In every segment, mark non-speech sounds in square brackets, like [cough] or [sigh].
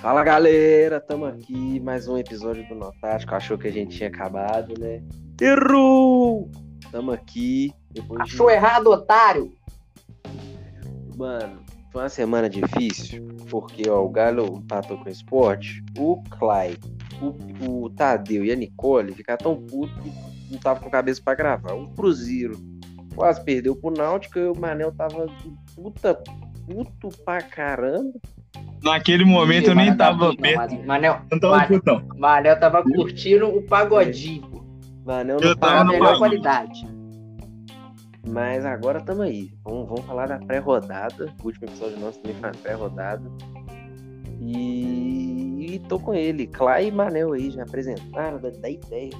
Fala galera, tamo aqui, mais um episódio do Notático. Achou que a gente tinha acabado, né? Errou! Tamo aqui. Depois Achou de... errado, otário! Mano, foi uma semana difícil, porque ó, o Galo empatou com o esporte. O Clay, o, o Tadeu e a Nicole ficaram tão putos que não tava com a cabeça pra gravar. O Cruzeiro quase perdeu pro Náutico e o Manel tava puta, puto pra caramba. Naquele momento eu nem tava perto. Manel, não tava Manel. Manel tava curtindo o pagodinho. Manel não tava na melhor qualidade. Mas agora estamos aí. Vamos, vamos falar da pré-rodada. O último episódio nosso também foi pré-rodada. E... e tô com ele. Clay e Manel aí já apresentaram, da, da ideia.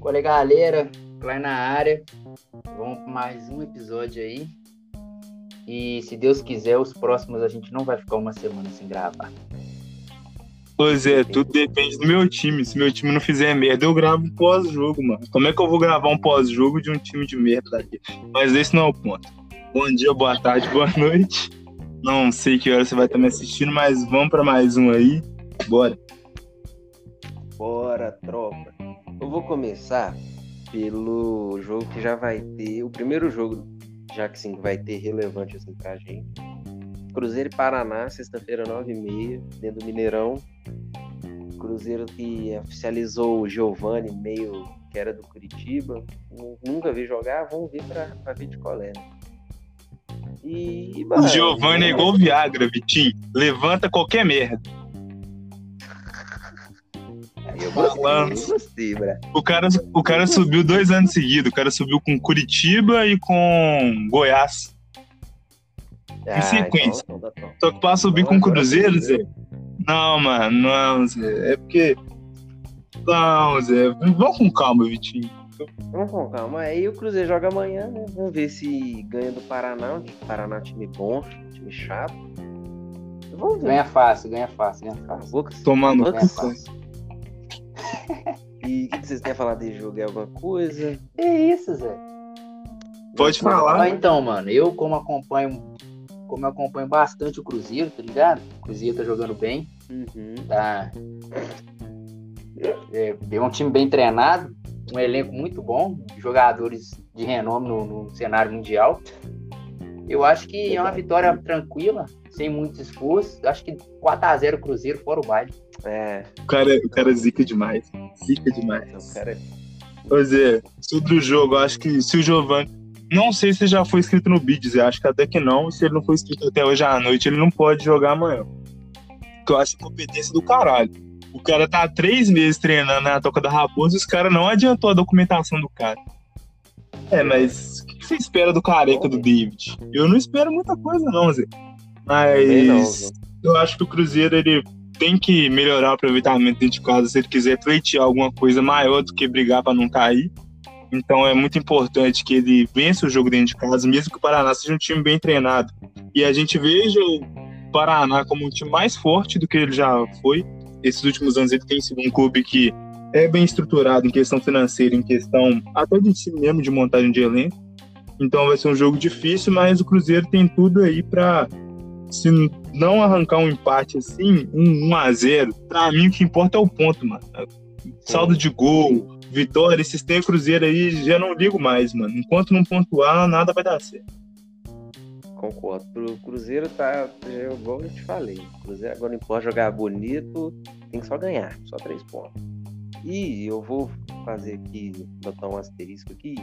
Olha galera, Clay na área. Vamos para mais um episódio aí. E se Deus quiser, os próximos a gente não vai ficar uma semana sem gravar. Pois é, tudo depende do meu time. Se meu time não fizer merda, eu gravo um pós-jogo, mano. Como é que eu vou gravar um pós-jogo de um time de merda daqui? Mas esse não é o ponto. Bom dia, boa tarde, boa [laughs] noite. Não sei que hora você vai estar me assistindo, mas vamos para mais um aí. Bora. Bora, tropa. Eu vou começar pelo jogo que já vai ter. O primeiro jogo, já que sim, vai ter relevante assim pra gente. Cruzeiro e Paraná, sexta-feira, 9h30, dentro do Mineirão. Cruzeiro que oficializou o Giovani, meio que era do Curitiba. Nunca vi jogar, vamos ver pra, pra ver de colé, né? E, mano, o Giovani é igual o Viagra, Vitinho. Levanta qualquer merda. Gostei, eu gostei, o cara, o cara subiu dois anos seguidos. O cara subiu com Curitiba e com Goiás. Ah, em sequência. Então, então, então. Só que pra subir com o Cruzeiro, Zé. Não, mano, não, Zé. É porque. Não, Zé. Vamos com calma, Vitinho. Vamos com calma. Aí o Cruzeiro joga amanhã, né? Vamos ver se ganha do Paraná. O Paraná é um time bom, time chato. Vamos ver. Ganha fácil, ganha fácil, ganha fácil. Tomando ganha fácil. [laughs] E o que, que, vocês querem falar desse jogo? É alguma coisa? É isso, Zé. Pode falar. Ah, então, mano, eu como acompanho como eu acompanho bastante o Cruzeiro, tá ligado? O Cruzeiro tá jogando bem. Uhum. Tá. É, é, um time bem treinado, um elenco muito bom, jogadores de renome no, no cenário mundial. Eu acho que é uma vitória tranquila, sem muito esforço. Acho que 4x0 Cruzeiro, fora o baile. É. O cara, o cara zica demais. Zica demais. O cara... Pois é, sobre o jogo, acho que se o Giovanni não sei se já foi escrito no Bids, eu acho que até que não. Se ele não foi escrito até hoje à noite, ele não pode jogar amanhã. Porque eu acho competência do caralho. O cara tá há três meses treinando na Toca da Raposa e os caras não adiantou a documentação do cara. É, mas o que você espera do careca do David? Eu não espero muita coisa, não, Zé. Mas eu acho que o Cruzeiro ele tem que melhorar o aproveitamento dentro de casa se ele quiser pleitear alguma coisa maior do que brigar para não cair. Então é muito importante que ele vença o jogo dentro de casa, mesmo que o Paraná seja um time bem treinado. E a gente veja o Paraná como um time mais forte do que ele já foi. Esses últimos anos ele tem sido um clube que é bem estruturado em questão financeira, em questão até de si mesmo de montagem de elenco. Então vai ser um jogo difícil, mas o Cruzeiro tem tudo aí para se não arrancar um empate assim, um 1 a 0, para mim o que importa é o ponto, mano. Saldo de gol, Vitória, esses tem Cruzeiro aí, já não ligo mais, mano. Enquanto não pontuar, nada vai dar certo. Concordo. Pro Cruzeiro tá, é igual eu te falei. O Cruzeiro agora não importa jogar bonito, tem que só ganhar, só três pontos. E eu vou fazer aqui, botar um asterisco aqui,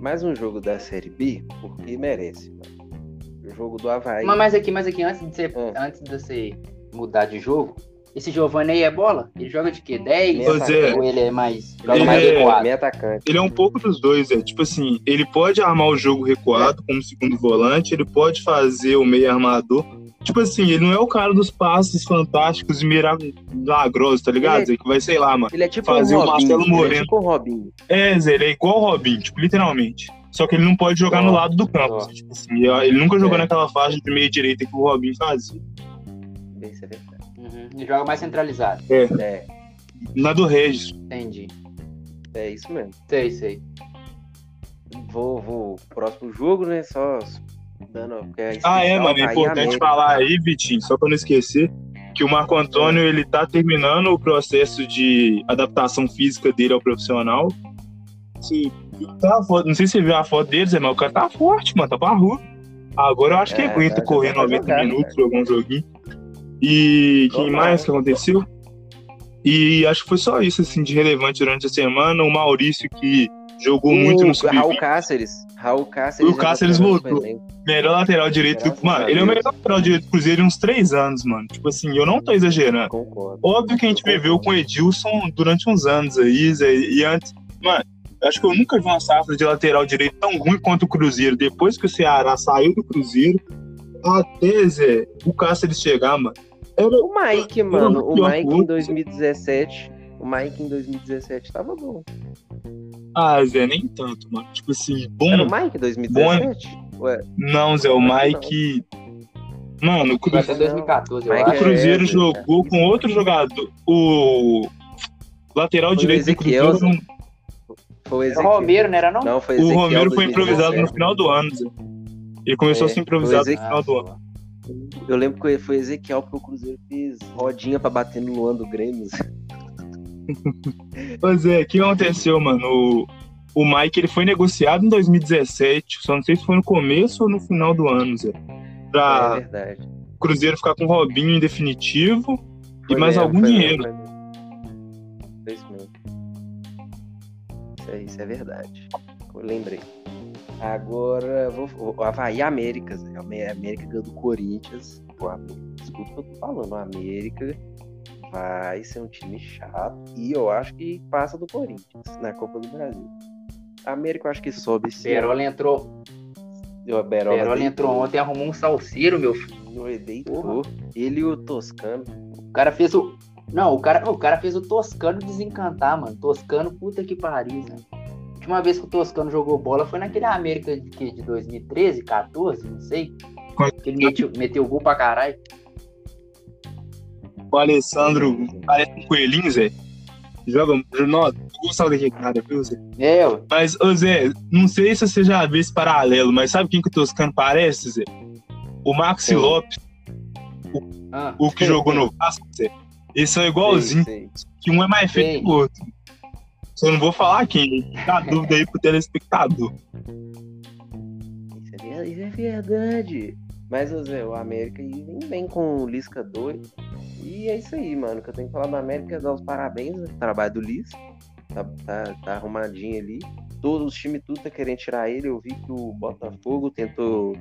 mais um jogo da Série B, porque merece, mano. O jogo do Havaí. Mas mais aqui, mais aqui, antes de você, ah. antes de você mudar de jogo, esse Giovanni aí é bola? Ele joga de quê? 10? Pois é. Ou ele é mais. Joga ele mais é, recuado? atacante. Ele é um pouco dos dois, é. Tipo assim, ele pode armar o jogo recuado é. como segundo volante, ele pode fazer o meio armador. Tipo assim, ele não é o cara dos passes fantásticos e milagrosos, tá ligado? Ele é, que vai, sei lá, mano. Ele é tipo fazer um o Marcelo Moreno. Ele é tipo o Robinho. É, Zé, ele é igual o Robinho, tipo, literalmente. Só que ele não pode jogar oh, no lado do campo. Oh. Tipo assim, ele nunca jogou é. naquela faixa de meia direita que o Robinho fazia. Isso é verdade. Ele joga mais centralizado. É. é. Na do Regis. Entendi. É isso mesmo. Sei, sei. vou, vou. Próximo jogo, né? Só dando. Ah, é, mano. É importante falar aí, Vitinho, só pra não esquecer, que o Marco Antônio ele tá terminando o processo de adaptação física dele ao profissional. Se, tá, não sei se você viu a foto dele, mas o cara tá forte, mano, tá rua. Agora eu acho que é, aguenta correr 90 jogar, minutos, jogar um joguinho. E quem mais que aconteceu? E acho que foi só isso, assim, de relevante durante a semana. O Maurício, que jogou muito no sub Raul Cáceres. Raul Cáceres. O Cáceres voltou. Melhor lateral direito do. Mano, ele é o melhor lateral direito do Cruzeiro em uns três anos, mano. Tipo assim, eu não tô exagerando. Concordo. Óbvio que a gente viveu com o Edilson durante uns anos aí, Zé, e antes. Mano, acho que eu nunca vi uma safra de lateral direito tão ruim quanto o Cruzeiro. Depois que o Ceará saiu do Cruzeiro, até, Zé, o Cáceres chegar, mano. Era, o Mike, mano, o Mike em 2017, o Mike em 2017 tava bom. Ah, Zé, nem tanto, mano. Tipo assim, bom. Era o Mike em 2017? Bom... Ué. Não, Zé, o Mike. Mano, o Cruzeiro, Até 2014, o Cruzeiro é, jogou é. com outro jogador. O lateral foi direito do Cruzeiro. Não... Foi o Romero, não era não? Não, foi Ezequiel, O Romero foi improvisado no final do ano, Zé. Ele começou é, a ser improvisado no final do ano. Eu lembro que foi Ezequiel porque o Cruzeiro fez rodinha pra bater no Luan do Grêmio. pois [laughs] é, o que aconteceu, mano? O, o Mike ele foi negociado em 2017, só não sei se foi no começo ou no final do ano, Zé. Pra é o Cruzeiro ficar com o Robinho em definitivo foi e mais mesmo, algum dinheiro. Mesmo, Isso é, isso é verdade. Eu lembrei. Agora, vou, o Havaí América. A América ganhou do Corinthians. Pô, escuta o que eu tô falando. América vai ser um time chato. E eu acho que passa do Corinthians na Copa do Brasil. A América eu acho que sobe sim. Berola entrou. O Berola, Berola entrou ontem arrumou um salseiro, meu filho. Deitou. Ele e o Toscano. O cara fez o. Não, o cara, o cara fez o Toscano desencantar, mano. Toscano, puta que pariu, né? última vez que o Toscano jogou bola foi naquele América de, de 2013, 14, não sei. Que ele meteu, meteu gol pra caralho. O Alessandro parece um coelhinho, Zé. Joga. Nossa, gostava daquele cara, viu, Zé? É, ué. Mas, ô Zé, não sei se você já viu esse paralelo, mas sabe quem que o Toscano parece, Zé? O Maxi é. Lopes. O, ah, o que jogou no Vasco, Zé. Eles são igualzinhos. Que um é mais feio que o outro. Só não vou falar quem. Dá dúvida aí pro telespectador. Isso é, é verdade. Mas, Zé, o América vem bem com o Lisca 2. E é isso aí, mano. Que eu tenho que falar do América, dar os parabéns ao trabalho do Lisca. Tá, tá, tá arrumadinho ali. Todos os times tudo tá querendo tirar ele. Eu vi que o Botafogo tentou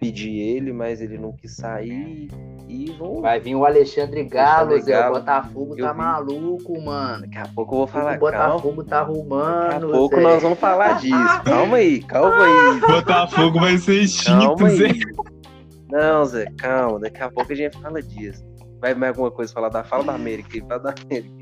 pedir ele, mas ele não quis sair. E vão... Vai vir o Alexandre Galo, Zé. O Botafogo tá vi. maluco, mano. Daqui a pouco eu vou falar. O Botafogo calma. tá arrumando. Daqui a pouco Zé. nós vamos falar disso. [laughs] Calma aí, calma aí. Botafogo vai ser extinto, Zé. Não, Zé, calma. Daqui a pouco a gente fala disso. Vai mais alguma coisa falar da fala da América aí, fala da América.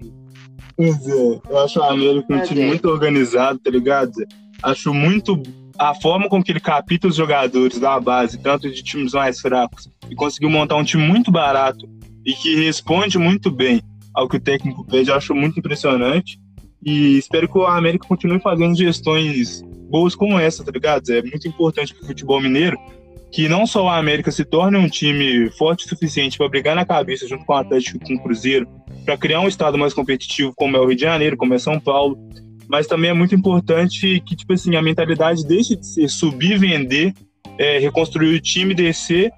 Pois é, eu acho a América um time muito organizado, tá ligado, Zé? Acho muito a forma com que ele capta os jogadores da base, tanto de times mais fracos, e conseguiu montar um time muito barato e que responde muito bem ao que o técnico pede, eu acho muito impressionante. E espero que o América continue fazendo gestões boas como essa, tá ligado? É muito importante para o futebol mineiro que não só o América se torne um time forte o suficiente para brigar na cabeça junto com o Atlético e com o Cruzeiro, para criar um estado mais competitivo como é o Rio de Janeiro, como é São Paulo, mas também é muito importante que, tipo assim, a mentalidade deixe de ser subir, vender, é, reconstruir o time, descer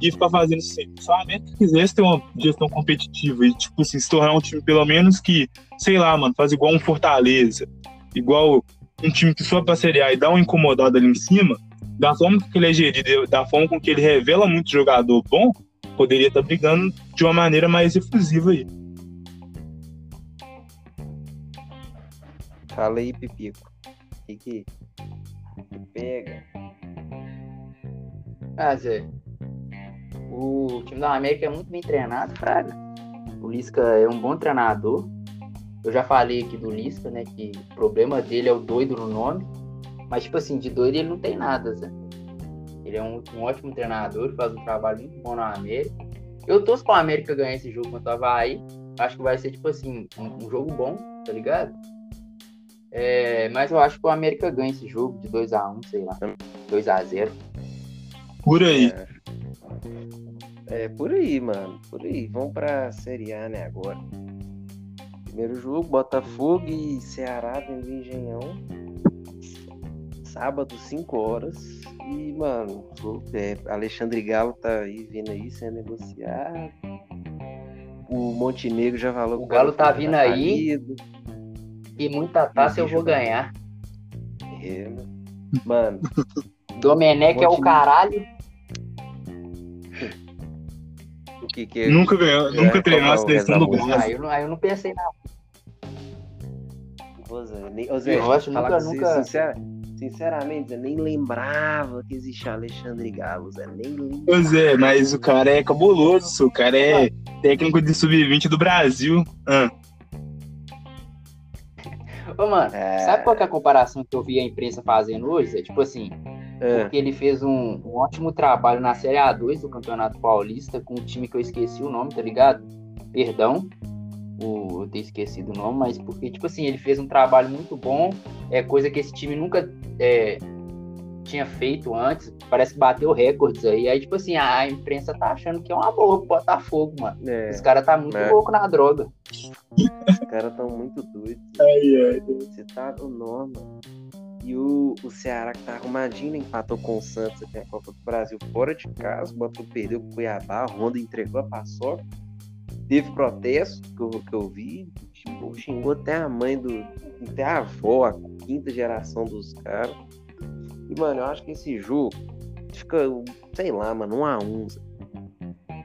e ficar fazendo sempre. Se a América quisesse ter uma gestão competitiva e, tipo assim, se tornar um time pelo menos que, sei lá, mano, faz igual um Fortaleza, igual um time que sobe pra Série A e dá uma incomodada ali em cima, da forma que ele é gerido, da forma com que ele revela muito jogador bom, poderia estar tá brigando de uma maneira mais efusiva aí. Fala aí, Pipico. O que que, que pega? Ah, Zé. O time da América é muito bem treinado, cara. O Lisca é um bom treinador. Eu já falei aqui do Lisca, né? Que o problema dele é o doido no nome. Mas, tipo assim, de doido ele não tem nada, Zé. Ele é um, um ótimo treinador, faz um trabalho muito bom na América. Eu torço pra América ganhar esse jogo contra o Havaí. Acho que vai ser, tipo assim, um, um jogo bom, tá ligado? É, mas eu acho que o América ganha esse jogo de 2x1, sei lá. 2x0. Por aí. É, é, por aí, mano. Por aí. Vamos pra Série A, né, agora. Primeiro jogo, Botafogo e Ceará dentro do Engenhão. Sábado, 5 horas. E, mano, é, Alexandre Galo tá aí vindo aí sendo negociado. O Montenegro já falou. O Galo tá vindo aí. E muita taça eu vou ganhar. É, mano. [laughs] Domenech é o caralho. O que que é? Nunca ganhou, nunca treinou a seleção do Brasil. Aí eu, não, aí eu não pensei nada. Ô Zé, ô Zé, eu acho nunca, nunca... Sincera, sinceramente, eu nem lembrava que existia Alexandre Galo, Zé, nem lembrava. Pois é, mas o cara é cabuloso, o cara é técnico de sub-20 do Brasil. Ah. Ô, mano, é... sabe qual é a comparação que eu vi a imprensa fazendo hoje? É tipo assim, é. porque ele fez um, um, ótimo trabalho na Série A2 do Campeonato Paulista com um time que eu esqueci o nome, tá ligado? Perdão, o, eu ter esquecido o nome, mas porque, tipo assim, ele fez um trabalho muito bom, é coisa que esse time nunca é, tinha feito antes, parece que bateu recordes aí. Aí, tipo assim, a, imprensa tá achando que é uma boa pro Botafogo, mano. É, Os caras tá muito é. louco na droga. Os caras tão muito doidos. Ai, ai. Você tá no nome, E o, o Ceará que tá arrumadinho, né? empatou com o Santos até a Copa do Brasil fora de casa, botou, perdeu pro Cuiabá, a Honda entregou a paçoca. Teve protesto que eu, que eu vi, xingou, xingou até a mãe do. até a avó, a quinta geração dos caras. E, mano, eu acho que esse jogo fica, sei lá, mano, um a um.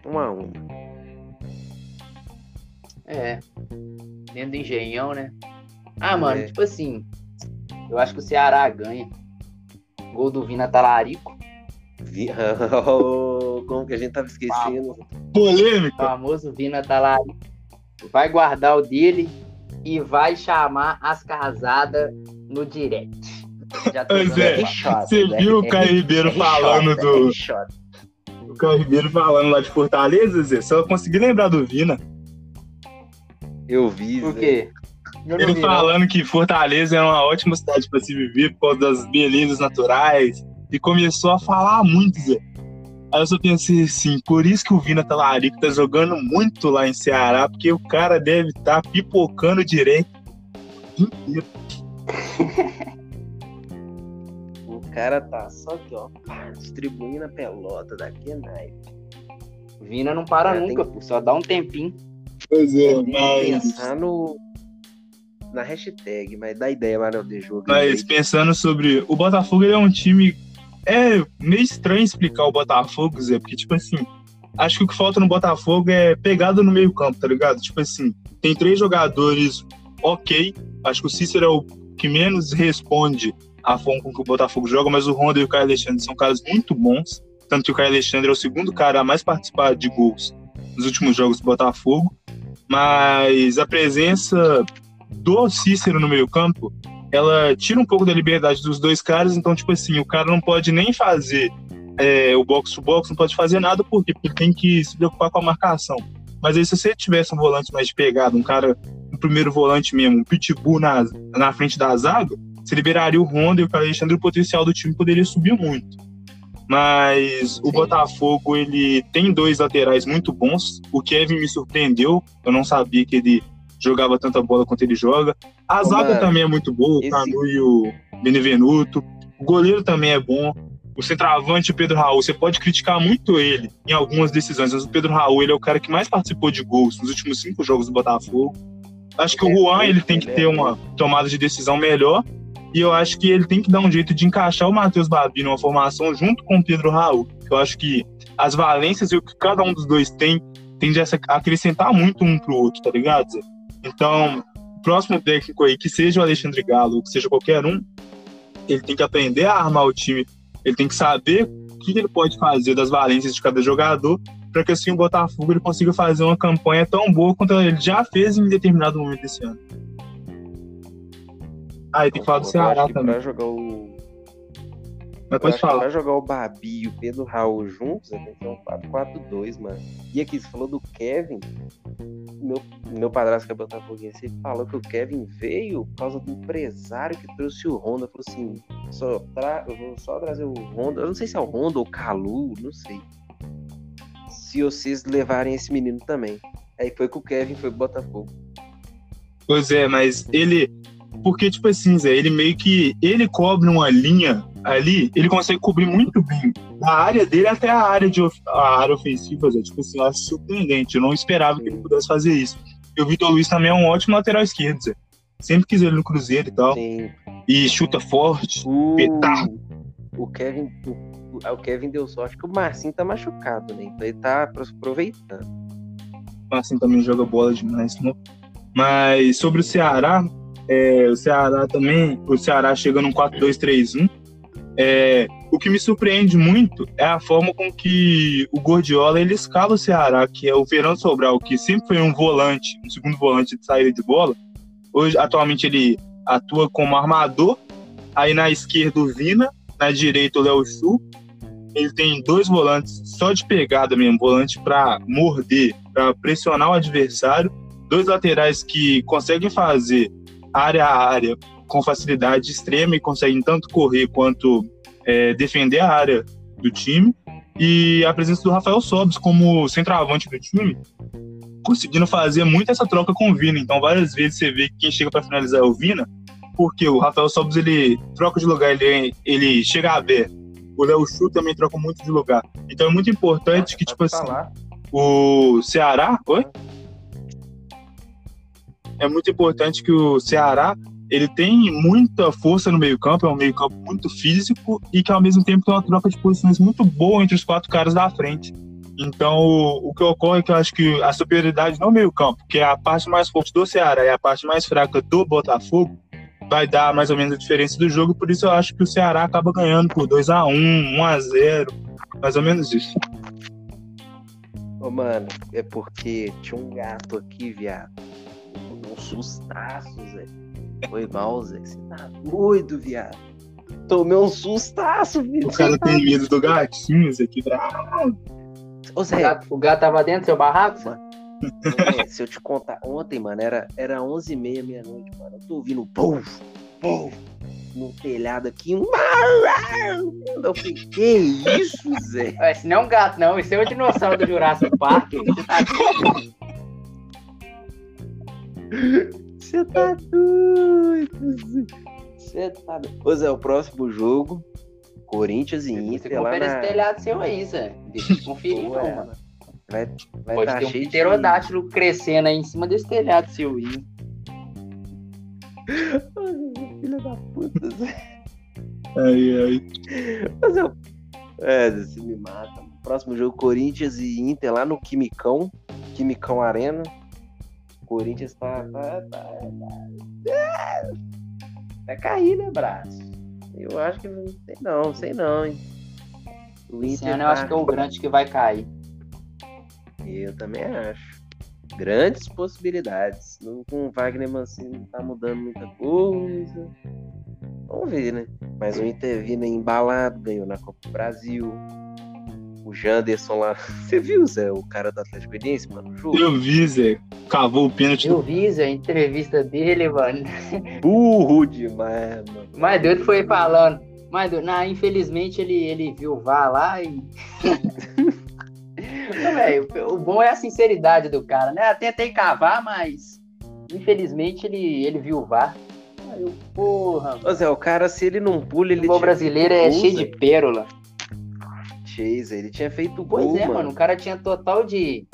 Um a um. É. Dentro do engenhão, né? Ah, mano, é. tipo assim. Eu acho que o Ceará ganha. Gol do Vina Talarico. [laughs] Como que a gente tava esquecendo? Polêmica. O famoso Vina Talarico. Vai guardar o dele e vai chamar as casadas no direct. Pois é, você né? viu o Caio Ribeiro falando do. O Caio Ribeiro falando lá de Fortaleza, Zé? Só consegui lembrar do Vina. Eu vi. Por quê? Ele vi, falando não. que Fortaleza é uma ótima cidade para se viver por causa das belezas naturais. E começou a falar muito, Zé. Aí eu só pensei assim, por isso que o Vina Talarico tá jogando muito lá em Ceará, porque o cara deve estar tá pipocando direito o inteiro. [laughs] cara tá só aqui, ó, distribuindo a pelota daqui a naipe. Vina não para nunca, tem... só dá um tempinho. Pois é, mas... pensar no... na hashtag, mas dá ideia, Manuel de jogo. Mas pensando sobre... O Botafogo ele é um time... É meio estranho explicar o Botafogo, Zé, porque, tipo assim, acho que o que falta no Botafogo é pegada no meio campo, tá ligado? Tipo assim, tem três jogadores ok, acho que o Cícero é o que menos responde a forma com que o Botafogo joga, mas o Honda e o Caio Alexandre são caras muito bons. Tanto que o Caio Alexandre é o segundo cara a mais participar de gols nos últimos jogos do Botafogo. Mas a presença do Cícero no meio-campo, ela tira um pouco da liberdade dos dois caras. Então, tipo assim, o cara não pode nem fazer é, o box-to-box, não pode fazer nada, por quê? Porque tem que se preocupar com a marcação. Mas aí, se você tivesse um volante mais de pegada, um cara, um primeiro volante mesmo, um pitbull na, na frente da zaga, se liberaria o Honda e o Alexandre, o potencial do time poderia subir muito. Mas o Botafogo, ele tem dois laterais muito bons. O Kevin me surpreendeu. Eu não sabia que ele jogava tanta bola quanto ele joga. A Ô, zaga mano, também é muito boa, o esse... Canu e o Benevenuto. O goleiro também é bom. O centroavante, o Pedro Raul, você pode criticar muito ele em algumas decisões, mas o Pedro Raul ele é o cara que mais participou de gols nos últimos cinco jogos do Botafogo. Acho que o Juan ele tem que ter uma tomada de decisão melhor e eu acho que ele tem que dar um jeito de encaixar o Matheus Babi numa formação junto com o Pedro Raul. Eu acho que as valências e o que cada um dos dois tem tende a acrescentar muito um pro outro, tá ligado? Zé? Então, o próximo técnico aí, que seja o Alexandre Galo, que seja qualquer um, ele tem que aprender a armar o time, ele tem que saber o que ele pode fazer das valências de cada jogador, para que assim o Botafogo ele consiga fazer uma campanha tão boa quanto ele já fez em determinado momento desse ano. Ah, e tem que falar do Ceará também. Pra jogar o. Mas pode falar. Pra jogar o Babi e o Pedro Raul juntos, tem que ser um 4-4-2, mano. E aqui, você falou do Kevin. Meu, meu padrasto que é botafoguense, ele falou que o Kevin veio por causa do empresário que trouxe o Honda. Falou assim: só tra... eu vou só trazer o Honda. Eu não sei se é o Honda ou o Calu, não sei. Se vocês levarem esse menino também. Aí foi que o Kevin foi pro Botafogo. Pois é, mas ele. Porque, tipo assim, Zé, ele meio que. Ele cobre uma linha ali, ele consegue cobrir muito bem. Da área dele até a área, de, a área ofensiva, Zé. Tipo assim, eu acho surpreendente. Eu não esperava que ele pudesse fazer isso. E o Vitor Luiz também é um ótimo lateral esquerdo, Zé. Sempre quis ele no Cruzeiro e tal. Sim. E chuta forte, uh, petar. O Kevin. O, o Kevin deu sorte que o Marcinho tá machucado, né? Então ele tá aproveitando. O Marcinho também joga bola demais, não? Mas sobre o Ceará, é, o Ceará também, o Ceará chega num 4-2-3-1. É, o que me surpreende muito é a forma com que o Gordiola ele escala o Ceará, que é o Fernando Sobral, que sempre foi um volante, um segundo volante de saída de bola. Hoje, atualmente, ele atua como armador. Aí na esquerda o Vina, na direita o Léo Chu. Ele tem dois volantes só de pegada mesmo, volante para morder, para pressionar o adversário. Dois laterais que conseguem fazer área a área com facilidade extrema e conseguem tanto correr quanto é, defender a área do time. E a presença do Rafael Sobis como centroavante do time, conseguindo fazer muito essa troca com o Vina. Então, várias vezes você vê que quem chega para finalizar é o Vina, porque o Rafael Sobis ele troca de lugar, ele, ele chega aberto. O Léo Chu também troca muito de lugar. Então é muito importante que, tipo assim, o Ceará. Oi? É muito importante que o Ceará ele tem muita força no meio-campo, é um meio-campo muito físico e que ao mesmo tempo tem uma troca de posições muito boa entre os quatro caras da frente. Então, o que ocorre é que eu acho que a superioridade no meio-campo, que é a parte mais forte do Ceará e a parte mais fraca do Botafogo, vai dar mais ou menos a diferença do jogo. Por isso, eu acho que o Ceará acaba ganhando por 2 a 1 1 a 0 mais ou menos isso. Ô, mano, é porque tinha um gato aqui, viado um sustaço, Zé. Foi mal, Zé. Você tá doido, viado. Tomei um sustaço, viu. O cara tem medo do gatinho, Zé. Que bravo. Ô, Zé. O gato, o gato tava dentro do seu barraco, mano? É, se eu te contar, ontem, mano, era, era 11h30, meia-noite, mano. Eu tô ouvindo puf, puf, no telhado aqui. Eu falei, que isso, Zé? Esse não é um gato, não. Esse é o dinossauro do Jurassic Park. [laughs] Você tá você tá doido. Você tá doido. Pois é, o próximo jogo, Corinthians e Inter. Você confere na... esse telhado seu aí, Zé. Deixa eu conferir, Pô, é, mano. Vai, vai Pode tá ter um pterodátilo de... crescendo aí em cima desse telhado seu aí. [laughs] Filha da puta, Zé. Ai, ai. Mas eu... É, você me mata. Próximo jogo, Corinthians e Inter lá no Quimicão. Quimicão Arena. Corinthians tá. tá, tá, tá, vai cair, né, braço? Eu acho que não sei não, sei não, hein? O Esse ano tá... eu acho que é o grande que vai cair. Eu também acho. Grandes possibilidades. Com o Wagner Mancini tá mudando muita coisa. Vamos ver, né? Mas o Inter vindo embalado, ganhou na Copa do Brasil o Janderson lá. [laughs] Você viu, Zé, o cara do Atlético Goianiense, mano, no jogo? Eu vi, Zé. Cavou o pênalti. Eu vi, Zé, a entrevista dele, mano. [laughs] Burro demais, mano. Mas doido foi falando. Mas doido, não, infelizmente ele, ele viu o VAR lá e. [laughs] não, véio, o bom é a sinceridade do cara, né? Eu tentei cavar, mas infelizmente ele, ele viu o VAR. Aí eu, porra. Ô Zé, o cara, se ele não pula, ele. O brasileiro é cheio de pérola. Chase, ele tinha feito pois gol. Pois é, mano. O cara tinha total de.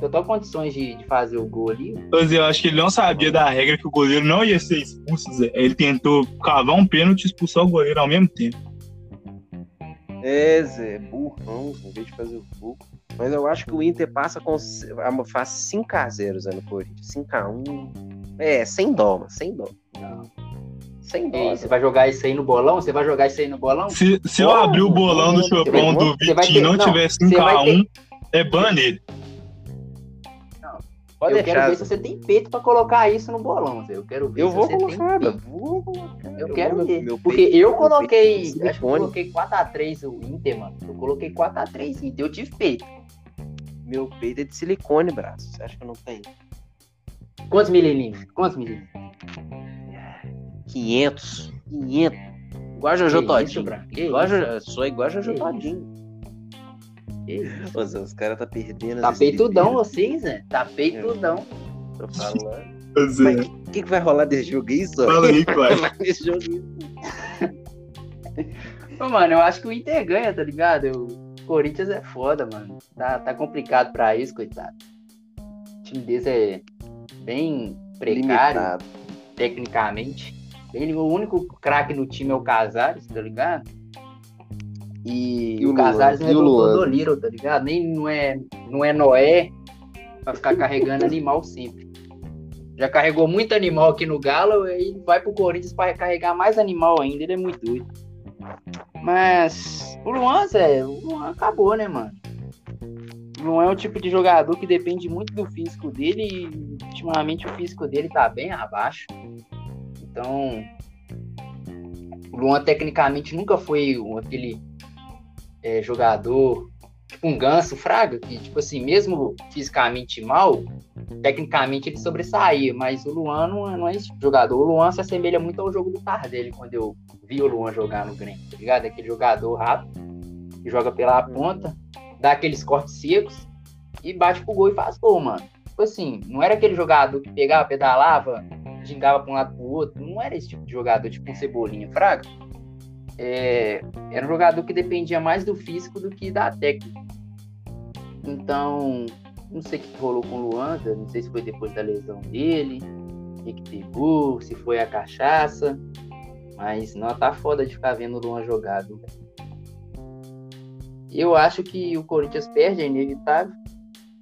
Total condições de, de fazer o gol ali. Pois é, eu acho que ele não sabia da regra que o goleiro não ia ser expulso, Zé. Ele tentou cavar um pênalti e expulsar o goleiro ao mesmo tempo. É, Zé, burrão, em vez de fazer o gol. Mas eu acho que o Inter passa com. faz 5x0, Zé, no Corinthians. 5x1. É, sem dó, mano, sem dó. Não. Sem dó. Você vai jogar isso aí no bolão? Você vai jogar isso aí no bolão? Se, se eu abrir o bolão do Chopão do Vitinho e não, não tiver 5x1, ter... é ban nele. Não. Pode eu deixar. quero ver se você tem peito pra colocar isso no bolão. Eu quero ver eu se vou você colocar, tem peito. Vou colocar. Eu, eu quero ver. Meu Porque peito, eu coloquei. Acho que eu coloquei 4x3 o Inter, mano. Eu coloquei 4x3 Inter. Eu tive peito. Meu peito é de silicone, braço. Você acha que eu não tenho? Quantos mililímetros? Quantos mililímetros? 500. 500. Igual a Jojo Todinho. Igual a Jojo, sou igual a Jojo Todinho. Os, os caras tá perdendo. Tá peitudão vocês, né? Tá peitudão. Tô falando. Mas o que, que, vai rolar desse jogo aí, só? Fala aí, [laughs] claro. desse jogo Ô, mano, eu acho que o Inter ganha, tá ligado? O Corinthians é foda, mano. Tá, tá complicado pra isso, coitado. O time deles é bem precário, Limitado. tecnicamente. Bem, o único craque no time é o Casares, tá ligado? E, e o, o Casares não é do Little, tá ligado? Nem não é, não é Noé pra ficar carregando animal sempre. Já carregou muito animal aqui no Galo e vai pro Corinthians para carregar mais animal ainda. Ele é muito doido. Mas o Luan, Zé, o Luan acabou, né, mano? O Luan é o tipo de jogador que depende muito do físico dele e ultimamente o físico dele tá bem abaixo. Então, o Luan tecnicamente nunca foi aquele é, jogador, tipo um ganso, fraga, que, tipo assim, mesmo fisicamente mal, tecnicamente ele sobressaía, mas o Luan não, não é esse jogador. O Luan se assemelha muito ao jogo do Tardelli, quando eu vi o Luan jogar no Grêmio, tá ligado? Aquele jogador rápido, que joga pela ponta, dá aqueles cortes secos e bate pro gol e faz gol, mano. Tipo assim, não era aquele jogador que pegava, pedalava, gingava pra um lado pro outro, não era esse tipo de jogador, tipo um cebolinha, fraga é, era um jogador que dependia mais do físico do que da técnica. Então, não sei o que rolou com o Luanda, não sei se foi depois da lesão dele, o que, que pegou, se foi a cachaça, mas não tá foda de ficar vendo o Luan jogado. Eu acho que o Corinthians perde, é inevitável.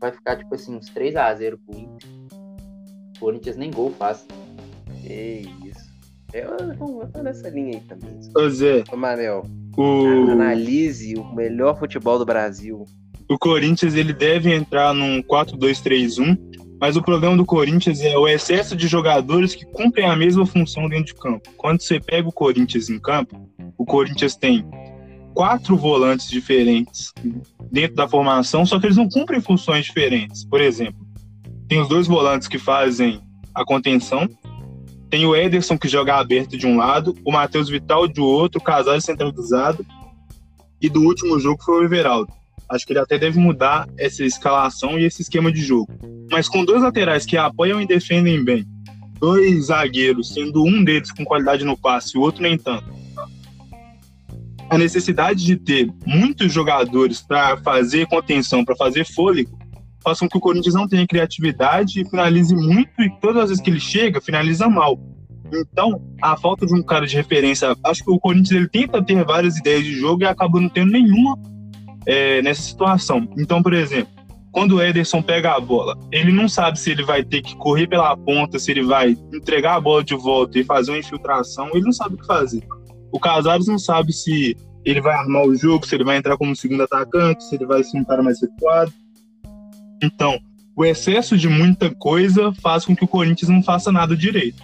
Vai ficar tipo assim, uns 3 a 0 pro Inter. O Corinthians nem gol faz. Que isso. Eu, eu tô nessa linha aí também. Ô Zé. Ô Manel. O... Analise o melhor futebol do Brasil. O Corinthians ele deve entrar num 4-2-3-1, mas o problema do Corinthians é o excesso de jogadores que cumprem a mesma função dentro de campo. Quando você pega o Corinthians em campo, o Corinthians tem quatro volantes diferentes dentro da formação, só que eles não cumprem funções diferentes. Por exemplo, tem os dois volantes que fazem a contenção, tem o Ederson que joga aberto de um lado, o Matheus Vital de outro, o Casares centralizado. E do último jogo foi o Everaldo. Acho que ele até deve mudar essa escalação e esse esquema de jogo. Mas com dois laterais que apoiam e defendem bem, dois zagueiros, sendo um deles com qualidade no passe e o outro nem tanto. A necessidade de ter muitos jogadores para fazer contenção, para fazer fôlego, faz com que o Corinthians não tenha criatividade e finalize muito e todas as vezes que ele chega, finaliza mal. Então, a falta de um cara de referência, acho que o Corinthians ele tenta ter várias ideias de jogo e acaba não tendo nenhuma é, nessa situação. Então, por exemplo, quando o Ederson pega a bola, ele não sabe se ele vai ter que correr pela ponta, se ele vai entregar a bola de volta e fazer uma infiltração, ele não sabe o que fazer. O Casares não sabe se ele vai armar o jogo, se ele vai entrar como segundo atacante, se ele vai ser um cara mais recuado. Então, o excesso de muita coisa faz com que o Corinthians não faça nada direito.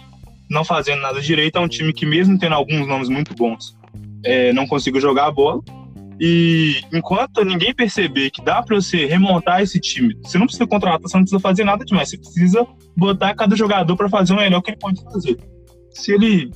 Não fazendo nada direito, é um time que, mesmo tendo alguns nomes muito bons, é, não consiga jogar a bola. E enquanto ninguém perceber que dá para você remontar esse time, você não precisa contratar, você não precisa fazer nada demais, você precisa botar cada jogador para fazer o melhor que ele pode fazer. Se ele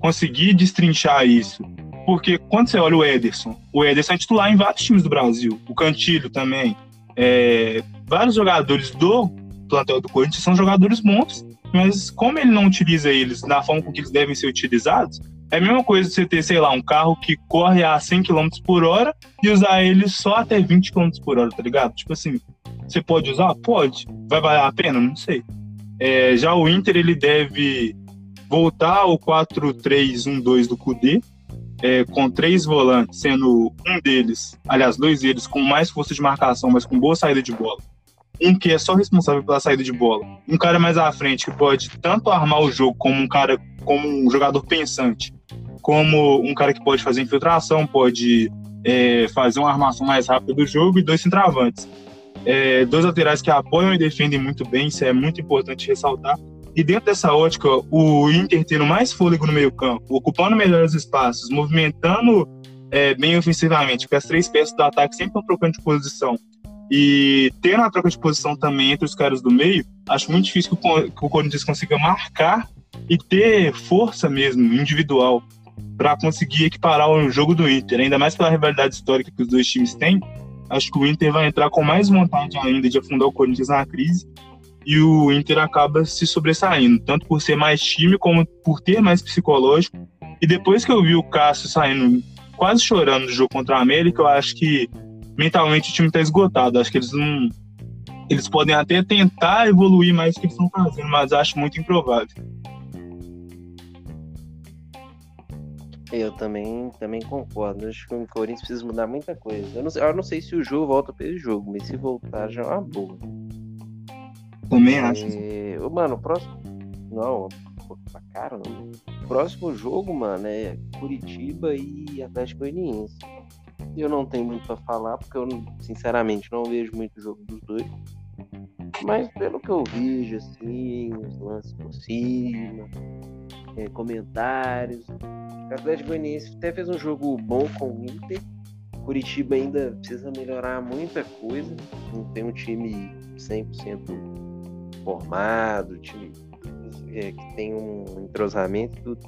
conseguir destrinchar isso, porque quando você olha o Ederson, o Ederson é titular em vários times do Brasil, o Cantilho também, é, vários jogadores do plantel do Corinthians são jogadores bons, mas como ele não utiliza eles da forma com que eles devem ser utilizados, é a mesma coisa você ter, sei lá, um carro que corre a 100 km por hora e usar ele só até 20 km por hora, tá ligado? Tipo assim, você pode usar? Pode. Vai valer a pena? Não sei. É, já o Inter, ele deve voltar ao 4-3-1-2 do Cudê, é, com três volantes, sendo um deles, aliás, dois deles com mais força de marcação, mas com boa saída de bola. Um que é só responsável pela saída de bola. Um cara mais à frente que pode tanto armar o jogo como um cara, como um jogador pensante, como um cara que pode fazer infiltração, pode é, fazer uma armação mais rápida do jogo e dois centravantes. é, dois laterais que apoiam e defendem muito bem, isso é muito importante ressaltar. E dentro dessa ótica, o Inter tendo mais fôlego no meio-campo, ocupando melhores espaços, movimentando é, bem ofensivamente, porque as três peças do ataque sempre estão trocando de posição. E tendo a troca de posição também entre os caras do meio, acho muito difícil que o, que o Corinthians consiga marcar e ter força mesmo, individual, para conseguir equiparar o jogo do Inter, ainda mais pela rivalidade histórica que os dois times têm. Acho que o Inter vai entrar com mais vontade ainda de afundar o Corinthians na crise e o Inter acaba se sobressaindo, tanto por ser mais time como por ter mais psicológico. E depois que eu vi o Cássio saindo quase chorando do jogo contra a América, eu acho que mentalmente o time está esgotado. Acho que eles não. Eles podem até tentar evoluir mais do que eles estão fazendo, mas acho muito improvável. Eu também, também concordo. Acho que o Corinthians precisa mudar muita coisa. Eu não, sei, eu não sei se o jogo volta para esse jogo, mas se voltar já é uma boa. Também acho. É... Mano, o próximo. Não, tá caro, não. O próximo jogo, mano, é Curitiba e Atlético Goianiense. Eu não tenho muito pra falar, porque eu, sinceramente, não vejo muito jogo dos dois. Mas pelo que eu vejo, assim, os lances por cima, é, comentários. O Atlético Goianiense até fez um jogo bom com o Inter. Curitiba ainda precisa melhorar muita coisa. Não tem um time 100% formado, time é, que tem um entrosamento e tudo.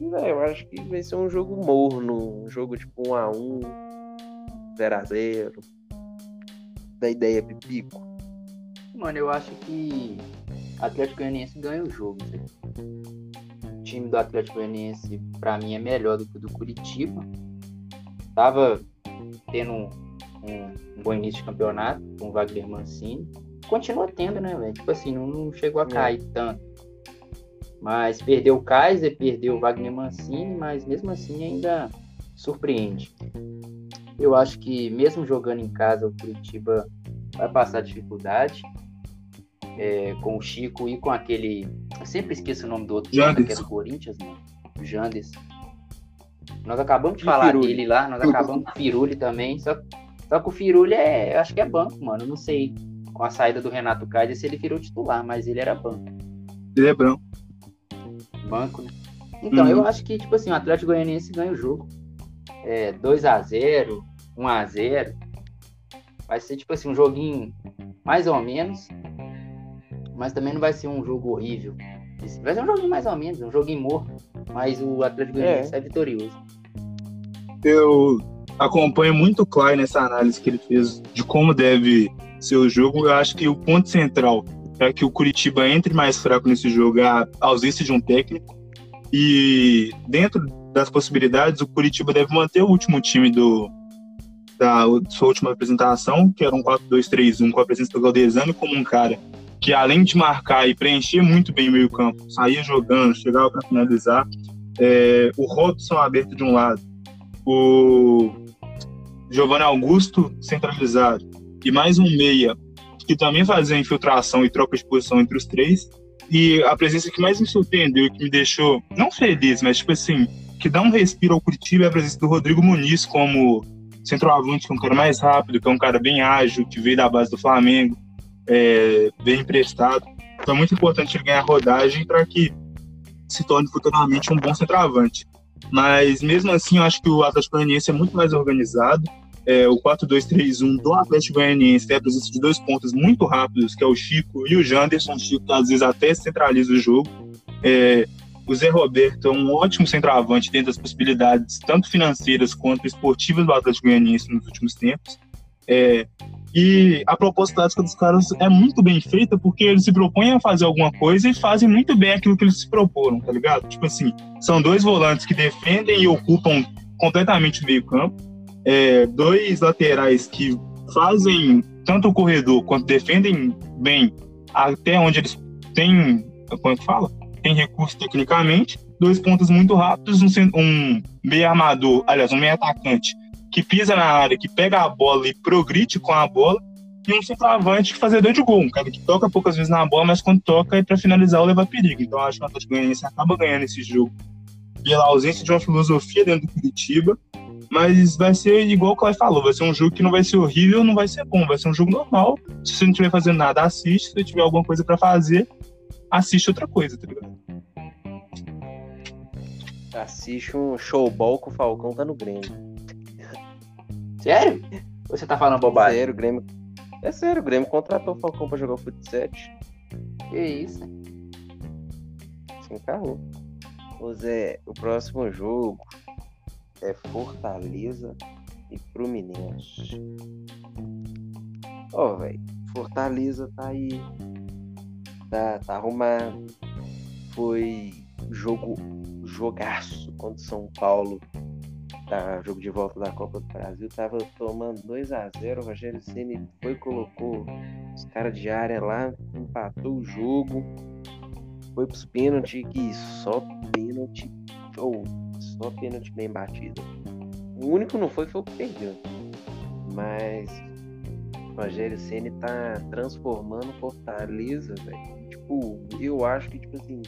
E, eu acho que vai ser um jogo morno, um jogo tipo 1x1, 0x0. Da ideia pipico. Mano, eu acho que Atlético Goianiense ganha o jogo. Né? O time do Atlético Goianiense, pra mim, é melhor do que o do Curitiba. Tava tendo um, um, um bom início de campeonato com o Wagner Mancini continua tendo, né, velho? Tipo assim, não, não, chegou a é. cair é. tanto. Mas perdeu o Kaiser, perdeu o Wagner Mancini, mas mesmo assim ainda surpreende. Eu acho que mesmo jogando em casa, o Curitiba vai passar dificuldade. É, com o Chico e com aquele. Eu sempre esqueço o nome do outro, que é do Corinthians, mano. O Jandes. Nós acabamos de falar Firuli. dele lá, nós acabamos com o Firuli também. Só, só que o Firuli é. Eu acho que é banco, mano. Não sei com a saída do Renato Kaiser se ele virou titular, mas ele era banco. Ele é branco. Banco, né? Então, uhum. eu acho que, tipo assim, o Atlético Goianiense ganha o jogo. É, 2x0, 1x0. Vai ser, tipo assim, um joguinho mais ou menos. Mas também não vai ser um jogo horrível. Vai ser um joguinho mais ou menos, um joguinho morto. Mas o Atlético Goianiense é, é vitorioso. Eu acompanho muito o Klein nessa análise que ele fez de como deve seu jogo, eu acho que o ponto central para que o Curitiba entre mais fraco nesse jogo é a ausência de um técnico. E dentro das possibilidades, o Curitiba deve manter o último time do da sua última apresentação, que era um 4-2-3-1 com a presença do Galdesano como um cara que além de marcar e preencher muito bem o meio-campo, saía jogando, chegava para finalizar. É, o Robson aberto de um lado, o Giovanni Augusto centralizado e mais um meia que também fazia infiltração e troca de posição entre os três. E a presença que mais me surpreendeu que me deixou, não feliz, mas tipo assim, que dá um respiro ao Curitiba é a presença do Rodrigo Muniz como centroavante, que é um cara mais rápido, que é um cara bem ágil, que veio da base do Flamengo, é, bem emprestado. Então é muito importante ele ganhar rodagem para que se torne futuramente um bom centroavante. Mas mesmo assim, eu acho que o Atlético Goianiense é muito mais organizado é, o 4-2-3-1 do Atlético Goianiense tem a presença de dois pontos muito rápidos, que é o Chico e o Janderson. O Chico, às vezes, até centraliza o jogo. É, o Zé Roberto é um ótimo centroavante dentro das possibilidades, tanto financeiras quanto esportivas do Atlético Goianiense nos últimos tempos. É, e a proposta tática dos caras é muito bem feita porque eles se propõem a fazer alguma coisa e fazem muito bem aquilo que eles se proporam, tá ligado? Tipo assim, são dois volantes que defendem e ocupam completamente o meio-campo é, dois laterais que fazem tanto o corredor quanto defendem bem até onde eles têm, como é que fala? Tem recurso tecnicamente, dois pontos muito rápidos, um, um meio armador, aliás, um meio atacante que pisa na área, que pega a bola e progride com a bola, e um centroavante fazedor de gol, um cara que toca poucas vezes na bola, mas quando toca é para finalizar ou levar perigo. Então acho que o Atlético Goianiense acaba ganhando esse jogo pela ausência de uma filosofia dentro do Curitiba Mas vai ser igual o Clay falou, vai ser um jogo que não vai ser horrível, não vai ser bom, vai ser um jogo normal. Se você não estiver fazendo nada, assiste. Se tiver alguma coisa para fazer, assiste outra coisa, tá ligado? Assiste um showball com o Falcão tá no Grêmio. Sério? Você tá falando bobagem? Sério, o Grêmio. É sério, o Grêmio contratou o Falcão pra jogar o Fut 7. Que isso? Sem carro. Ô Zé, o próximo jogo é Fortaleza e Fluminense. Ó, oh, velho, Fortaleza tá aí. Tá, tá arrumado. Foi jogo jogaço contra São Paulo. Tá, jogo de volta da Copa do Brasil. Tava tomando 2 a 0 O Rogério Ceni foi colocou os caras de área lá, empatou o jogo. Foi pros pênaltis que só pênalti. Ou oh, só pênalti bem batido. O único não foi foi o perdeu. Mas o Rogério Ceni tá transformando Fortaleza, velho. Tipo, eu acho que, tipo assim,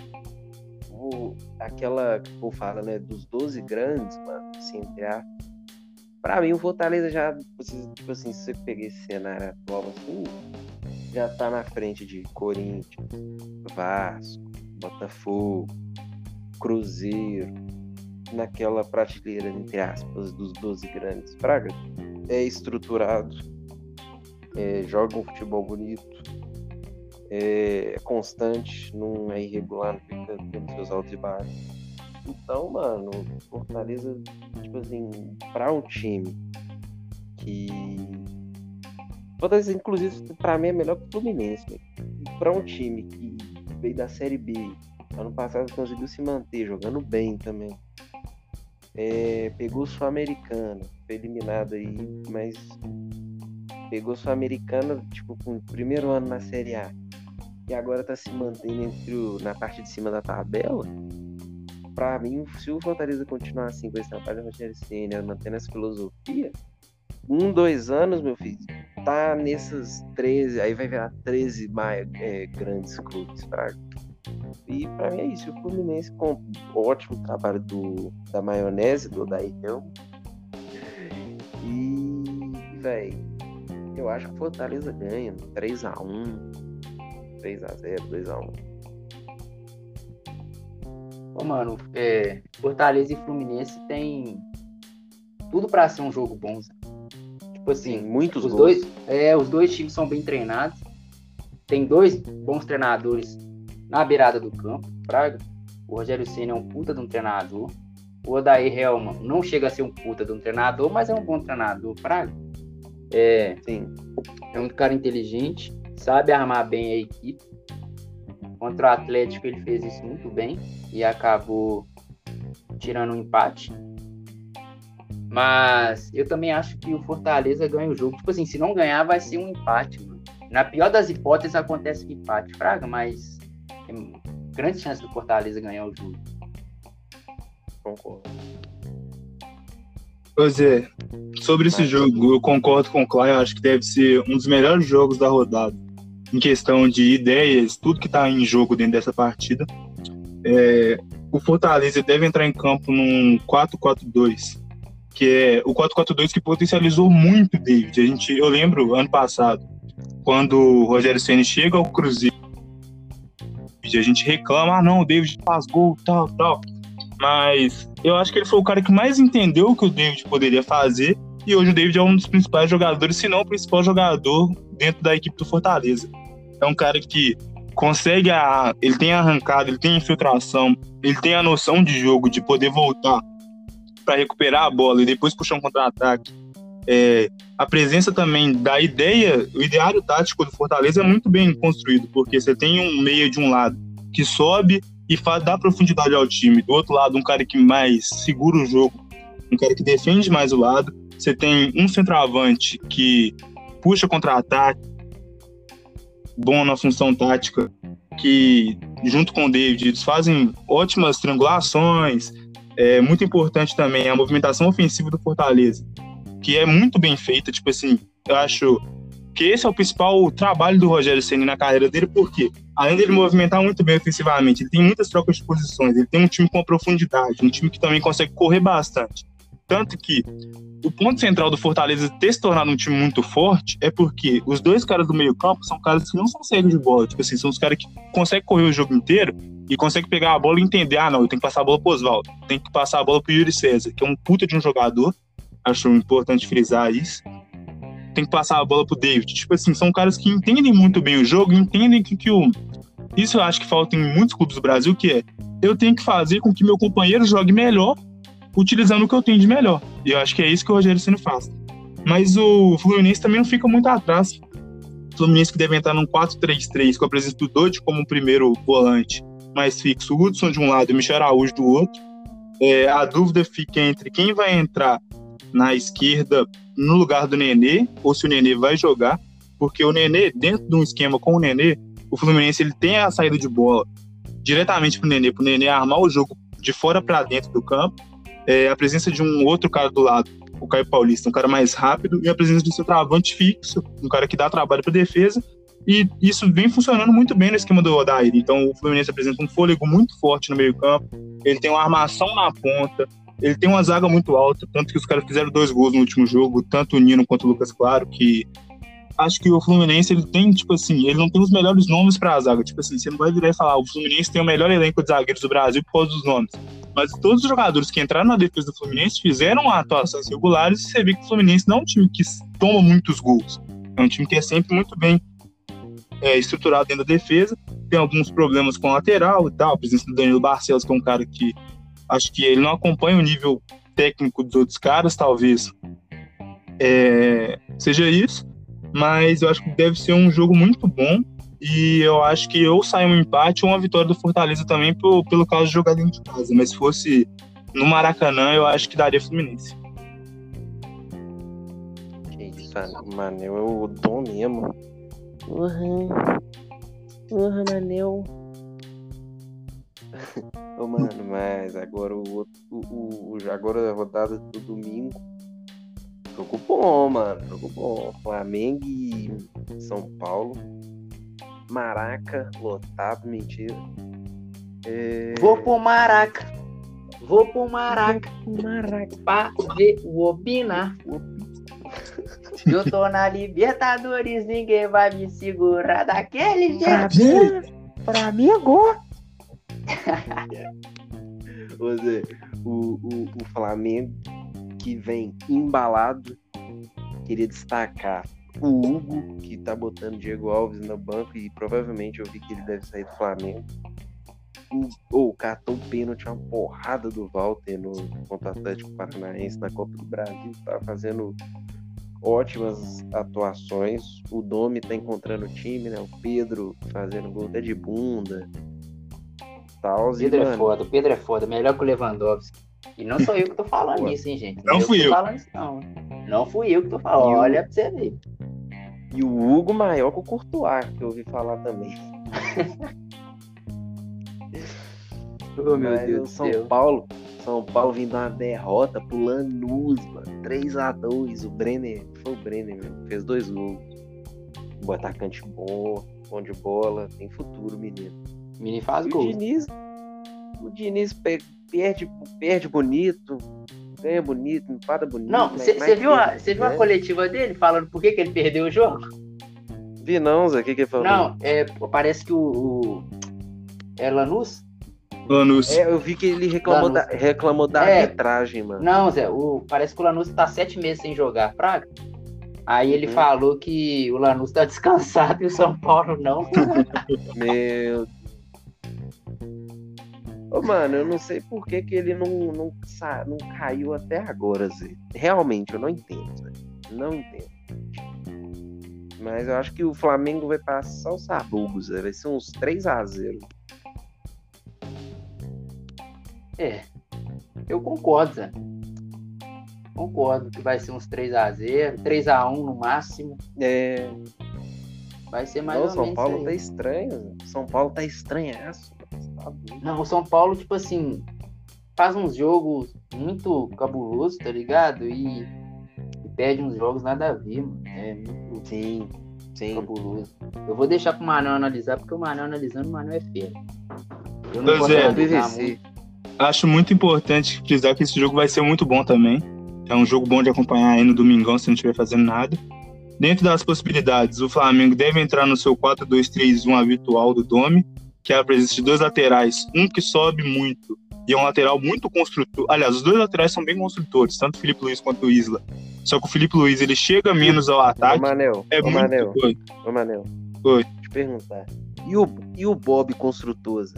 o, aquela que o fala, né, dos 12 grandes, mano, assim, entre a. Pra mim, o Fortaleza já, tipo assim, se você pegar esse cenário atual assim, já tá na frente de Corinthians, Vasco, Botafogo, Cruzeiro, naquela prateleira, entre aspas, dos 12 grandes. Praga é estruturado, é, joga um futebol bonito, é constante, não é irregular, não fica tendo seus altos e baixos. Então, mano, Fortaleza, tipo assim, pra um time que. Fortaleza, inclusive, pra mim é melhor que o Fluminense. Né? Pra um time que veio da Série B, ano passado conseguiu se manter, jogando bem também. É, pegou o Sul-Americana, foi eliminado aí, mas pegou Sul-Americana, tipo, com o primeiro ano na Série A e agora tá se mantendo entre o, na parte de cima da tabela, para mim, se o Fortaleza continuar assim com esse trabalho do Rogério Senna, mantendo essa filosofia, um, dois anos, meu filho, tá nessas 13, aí vai virar 13 mais, é, grandes clubes, fraco. E para mim é isso, o Fluminense com ótimo trabalho do, da maionese, do Daí. E, velho, eu acho que o Fortaleza ganha 3x1, 3x0, 2x1. Ô, mano, é, Fortaleza e Fluminense tem tudo para ser um jogo bom. Tipo assim, Sim, muitos os gols. dois, é, os dois times são bem treinados. Tem dois bons treinadores na beirada do campo, Praga. O Rogério Senna é um puta de um treinador. O Odair Helman não chega a ser um puta de um treinador, mas é um bom treinador, Praga. É, Sim. é um cara inteligente sabe armar bem a equipe. Contra o Atlético ele fez isso muito bem e acabou tirando um empate. Mas eu também acho que o Fortaleza ganha o jogo. Tipo assim, se não ganhar, vai ser um empate, mano. Na pior das hipóteses, acontece um empate, Fraga, mas tem grande chance do Fortaleza ganhar o jogo. Concordo. Pois é, sobre esse jogo, eu concordo com o Clay, acho que deve ser um dos melhores jogos da rodada em questão de ideias, tudo que está em jogo dentro dessa partida. É, o Fortaleza deve entrar em campo num 4-4-2, que é o 4-4-2 que potencializou muito David. A gente, eu lembro ano passado, quando o Rogério Senna chega ao Cruzeiro, a gente reclama, ah não, o David faz gol, tal, tal. Mas eu acho que ele foi o cara que mais entendeu o que o David poderia fazer. E hoje o David é um dos principais jogadores, se não o principal jogador dentro da equipe do Fortaleza. É um cara que consegue a. Ele tem arrancada, ele tem infiltração, ele tem a noção de jogo, de poder voltar para recuperar a bola e depois puxar um contra-ataque. É, a presença também da ideia, o ideário tático do Fortaleza é muito bem construído, porque você tem um meia de um lado que sobe e faz, dá profundidade ao time, do outro lado, um cara que mais segura o jogo, um cara que defende mais o lado. Você tem um centroavante que puxa contra-ataque, bom na função tática, que junto com o David eles fazem ótimas triangulações. É muito importante também a movimentação ofensiva do Fortaleza, que é muito bem feita. Tipo assim, eu acho que esse é o principal trabalho do Rogério Ceni na carreira dele, porque além dele movimentar muito bem ofensivamente, ele tem muitas trocas de posições, ele tem um time com profundidade, um time que também consegue correr bastante. Tanto que o ponto central do Fortaleza ter se tornado um time muito forte é porque os dois caras do meio-campo são caras que não são cegos de bola. Tipo assim, são os caras que conseguem correr o jogo inteiro e conseguem pegar a bola e entender: ah, não, eu tenho que passar a bola pro Oswaldo, tenho que passar a bola pro Yuri César, que é um puta de um jogador. Acho importante frisar isso. Tem que passar a bola pro David. Tipo assim, são caras que entendem muito bem o jogo, entendem que, que o. Isso eu acho que falta em muitos clubes do Brasil, que é eu tenho que fazer com que meu companheiro jogue melhor utilizando o que eu tenho de melhor. E eu acho que é isso que o Rogério Ceni faz. Mas o Fluminense também não fica muito atrás. O Fluminense que deve entrar num 4-3-3 com a presença do Dodge como primeiro volante mais fixo, o Hudson de um lado e o Michel Araújo do outro. É, a dúvida fica entre quem vai entrar na esquerda no lugar do Nenê ou se o Nenê vai jogar, porque o Nenê, dentro de um esquema com o Nenê, o Fluminense ele tem a saída de bola diretamente para o Nenê, para o Nenê armar o jogo de fora para dentro do campo é, a presença de um outro cara do lado, o Caio Paulista, um cara mais rápido, e a presença de seu travante fixo, um cara que dá trabalho para defesa, e isso vem funcionando muito bem no esquema do Odair. Então o Fluminense apresenta um fôlego muito forte no meio-campo, ele tem uma armação na ponta, ele tem uma zaga muito alta, tanto que os caras fizeram dois gols no último jogo, tanto o Nino quanto o Lucas Claro, que acho que o Fluminense ele tem, tipo assim, ele não tem os melhores nomes para a zaga. Tipo assim, você não vai virar e falar, o Fluminense tem o melhor elenco de zagueiros do Brasil por causa dos nomes. Mas todos os jogadores que entraram na defesa do Fluminense fizeram atuações regulares e você vê que o Fluminense não é um time que toma muitos gols. É um time que é sempre muito bem é, estruturado dentro da defesa. Tem alguns problemas com a lateral e tal. A presença do Danilo Barcelos, que é um cara que acho que ele não acompanha o nível técnico dos outros caras, talvez é, seja isso mas eu acho que deve ser um jogo muito bom. E eu acho que ou sai um empate ou uma vitória do Fortaleza também pelo, pelo caso de jogar dentro de casa. Mas se fosse no Maracanã, eu acho que daria Fluminense. Que isso, Manel, eu dou mesmo. Uhum. Uhum, Manel. Ô, mano, mas agora o, o, o, agora a rodada do domingo Jogo bom, mano. Jogo bom. Flamengo e São Paulo. Maraca, lotado, mentira. É... Vou pro Maraca. Vou pro Maraca. Maraca. Pra ver o Opinar. Eu tô na Libertadores, ninguém vai me segurar daquele jeito. Pra mim, é gol. [laughs] Você, o, o, o Flamengo que vem embalado. Queria destacar o Hugo, que tá botando Diego Alves no banco e provavelmente eu vi que ele deve sair do Flamengo. Ou oh, catou o pênalti, uma porrada do Walter no contra o Atlético Paranaense na Copa do Brasil. Tá fazendo ótimas atuações. O Domi tá encontrando o time, né? O Pedro fazendo gol até de bunda. Tal, Pedro é foda, o Pedro é foda, melhor que o Lewandowski. E não sou eu que tô falando isso, hein, gente. Não, não fui eu. Falando isso, não. Não fui eu que tô falando. E Olha pra você ver. E o Hugo maior que o Courtois, que eu ouvi falar também. [laughs] oh, meu Mas Deus São Deus. Paulo, São Paulo vindo uma derrota pro Lanús, mano. 3x2. O Brenner, foi o Brenner, mesmo, fez dois gols. Um atacante bom, bom de bola, tem futuro, menino. Menino faz gol. O Diniz, o Diniz perde, perde bonito, ganha bonito, empada bonito. Não, você viu, a, viu a coletiva dele falando por que, que ele perdeu o jogo? Vi não, Zé, o que, que ele falou? Não, é, parece que o, o. É Lanús? Lanús. É, eu vi que ele reclamou Lanús. da, reclamou da é, arbitragem, mano. Não, Zé, o, parece que o Lanús tá sete meses sem jogar Praga. Aí ele hum. falou que o Lanús tá descansado e o São Paulo não. [laughs] Meu Ô, mano, eu não sei por que, que ele não, não, não caiu até agora, Zé. Realmente, eu não entendo, Zé. Não entendo. Mas eu acho que o Flamengo vai passar o sabugo, Zé. Vai ser uns 3x0. É. Eu concordo, Zé. Concordo que vai ser uns 3x0, 3x1 no máximo. É. Vai ser mais Não, ou São menos. São Paulo aí. tá estranho. São Paulo tá estranhaço. Não, o São Paulo, tipo assim, faz uns jogos muito cabulosos, tá ligado? E, e perde uns jogos nada a ver, mano. É muito sim, sim. cabuloso. Eu vou deixar pro Manel analisar, porque o Manel analisando, o Manel é feio. Eu não pois é. Muito. Acho muito importante frisar que esse jogo vai ser muito bom também. É um jogo bom de acompanhar aí no domingão se não estiver fazendo nada. Dentro das possibilidades, o Flamengo deve entrar no seu 4-2-3-1 habitual do Dome, que é a presença de dois laterais, um que sobe muito e é um lateral muito construtor. Aliás, os dois laterais são bem construtores, tanto o Felipe Luiz quanto o Isla. Só que o Felipe Luiz ele chega menos ao ataque. Ô, Manel, é ô, muito Manel, Oi. ô, Manel. Oi. Deixa eu perguntar. E o, e o Bob Construtosa?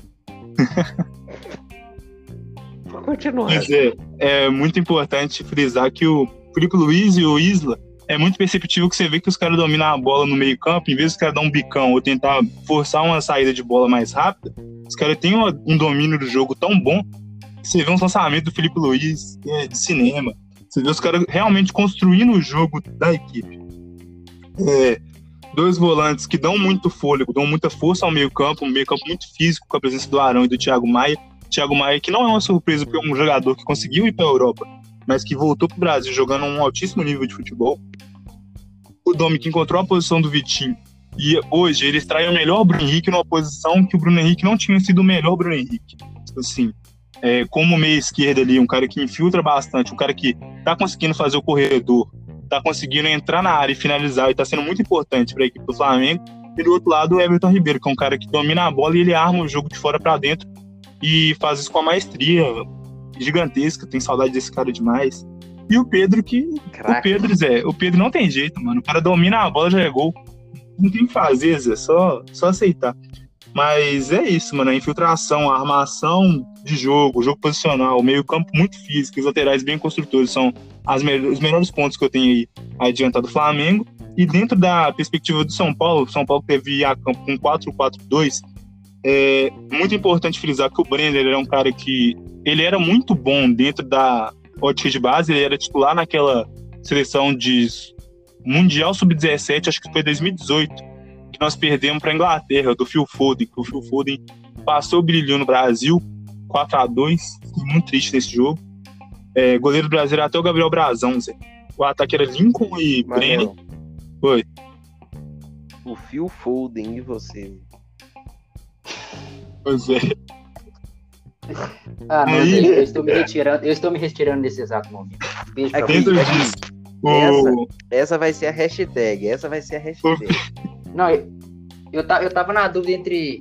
Vou continuar. Mas é, é muito importante frisar que o Felipe Luiz e o Isla é muito perceptível que você vê que os caras dominam a bola no meio campo, em vez de os caras dar um bicão ou tentar forçar uma saída de bola mais rápida, os caras têm um domínio do jogo tão bom que você vê um lançamento do Felipe Luiz é, de cinema. Você vê os caras realmente construindo o jogo da equipe. É, dois volantes que dão muito fôlego, dão muita força ao meio campo, um meio campo muito físico com a presença do Arão e do Thiago Maia. Thiago Maia, que não é uma surpresa porque é um jogador que conseguiu ir para a Europa, mas que voltou para o Brasil jogando um altíssimo nível de futebol. O Domi que encontrou a posição do Vitinho e hoje ele extrai o melhor Bruno Henrique numa posição que o Bruno Henrique não tinha sido o melhor Bruno Henrique. Assim, é, como meia esquerda ali, um cara que infiltra bastante, um cara que tá conseguindo fazer o corredor, tá conseguindo entrar na área e finalizar, e tá sendo muito importante para a equipe do Flamengo. E do outro lado, o Everton Ribeiro, que é um cara que domina a bola e ele arma o jogo de fora para dentro e faz isso com a maestria gigantesca. Tem saudade desse cara demais. E o Pedro, que. Caraca. O Pedro, Zé, o Pedro não tem jeito, mano. O cara domina a bola, já é gol. Não tem o que fazer, Zé, só, só aceitar. Mas é isso, mano. A infiltração, a armação de jogo, o jogo posicional, meio-campo muito físico, os laterais bem construtores são as me os melhores pontos que eu tenho aí adiantado do Flamengo. E dentro da perspectiva do São Paulo, São Paulo teve a campo com 4-4-2. É muito importante frisar que o Brenner é um cara que ele era muito bom dentro da ótica de base, ele era titular naquela seleção de Mundial Sub-17, acho que foi 2018, que nós perdemos para a Inglaterra, do Phil Foden, que o Phil Foden passou brilhou no Brasil, 4 a 2 Fiquei muito triste nesse jogo. É, goleiro brasileiro até o Gabriel Brazão, Zé. O ataque era Lincoln e Brenner. Foi. O Phil Foden e você. Pois é. Ah, não, Aí... eu estou me retirando, eu estou me retirando nesse exato momento. Beijo pra Dentro disso. Essa, essa vai ser a hashtag. Essa vai ser a hashtag. Não, eu, eu, eu tava na dúvida entre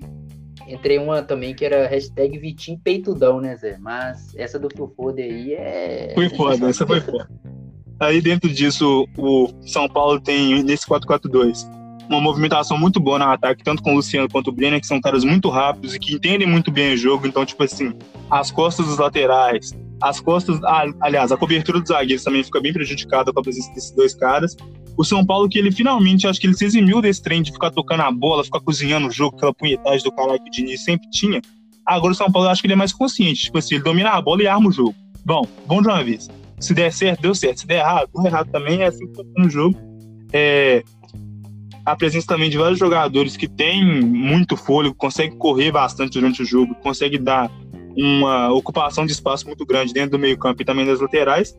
Entrei uma também que era hashtag Vitim Peitudão, né, Zé? Mas essa do Fufode aí é. Foi foda, essa foi foda. Aí dentro disso, o São Paulo tem, nesse 4-4-2, uma movimentação muito boa no ataque, tanto com o Luciano quanto o Brenner, que são caras muito rápidos e que entendem muito bem o jogo. Então, tipo assim, as costas dos laterais, as costas. aliás, a cobertura dos zagueiros também fica bem prejudicada com a presença desses dois caras. O São Paulo, que ele finalmente, acho que ele se eximiu desse trem de ficar tocando a bola, ficar cozinhando o jogo, aquela punhetagem do caralho que o Diniz sempre tinha. Agora o São Paulo, eu acho que ele é mais consciente. Tipo assim, ele domina a bola e arma o jogo. Bom, bom de uma vez. Se der certo, deu certo. Se der errado, deu errado também. É assim que tá no jogo. É, a presença também de vários jogadores que têm muito fôlego, conseguem correr bastante durante o jogo, conseguem dar uma ocupação de espaço muito grande dentro do meio-campo e também das laterais.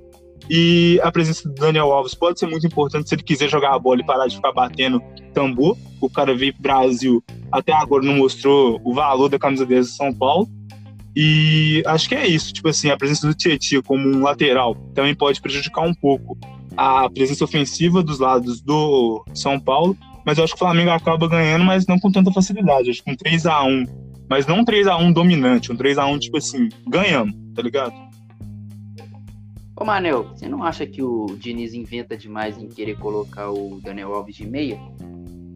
E a presença do Daniel Alves pode ser muito importante se ele quiser jogar a bola e parar de ficar batendo tambor. O cara veio pro Brasil, até agora não mostrou o valor da camisa 10 de São Paulo. E acho que é isso. Tipo assim, a presença do Tietchan como um lateral também pode prejudicar um pouco a presença ofensiva dos lados do São Paulo. Mas eu acho que o Flamengo acaba ganhando, mas não com tanta facilidade. Acho que um 3 a 1 Mas não um 3 a 1 dominante, um 3 a 1 tipo assim, ganhamos, tá ligado? Ô Manel, você não acha que o Diniz inventa demais em querer colocar o Daniel Alves de meia?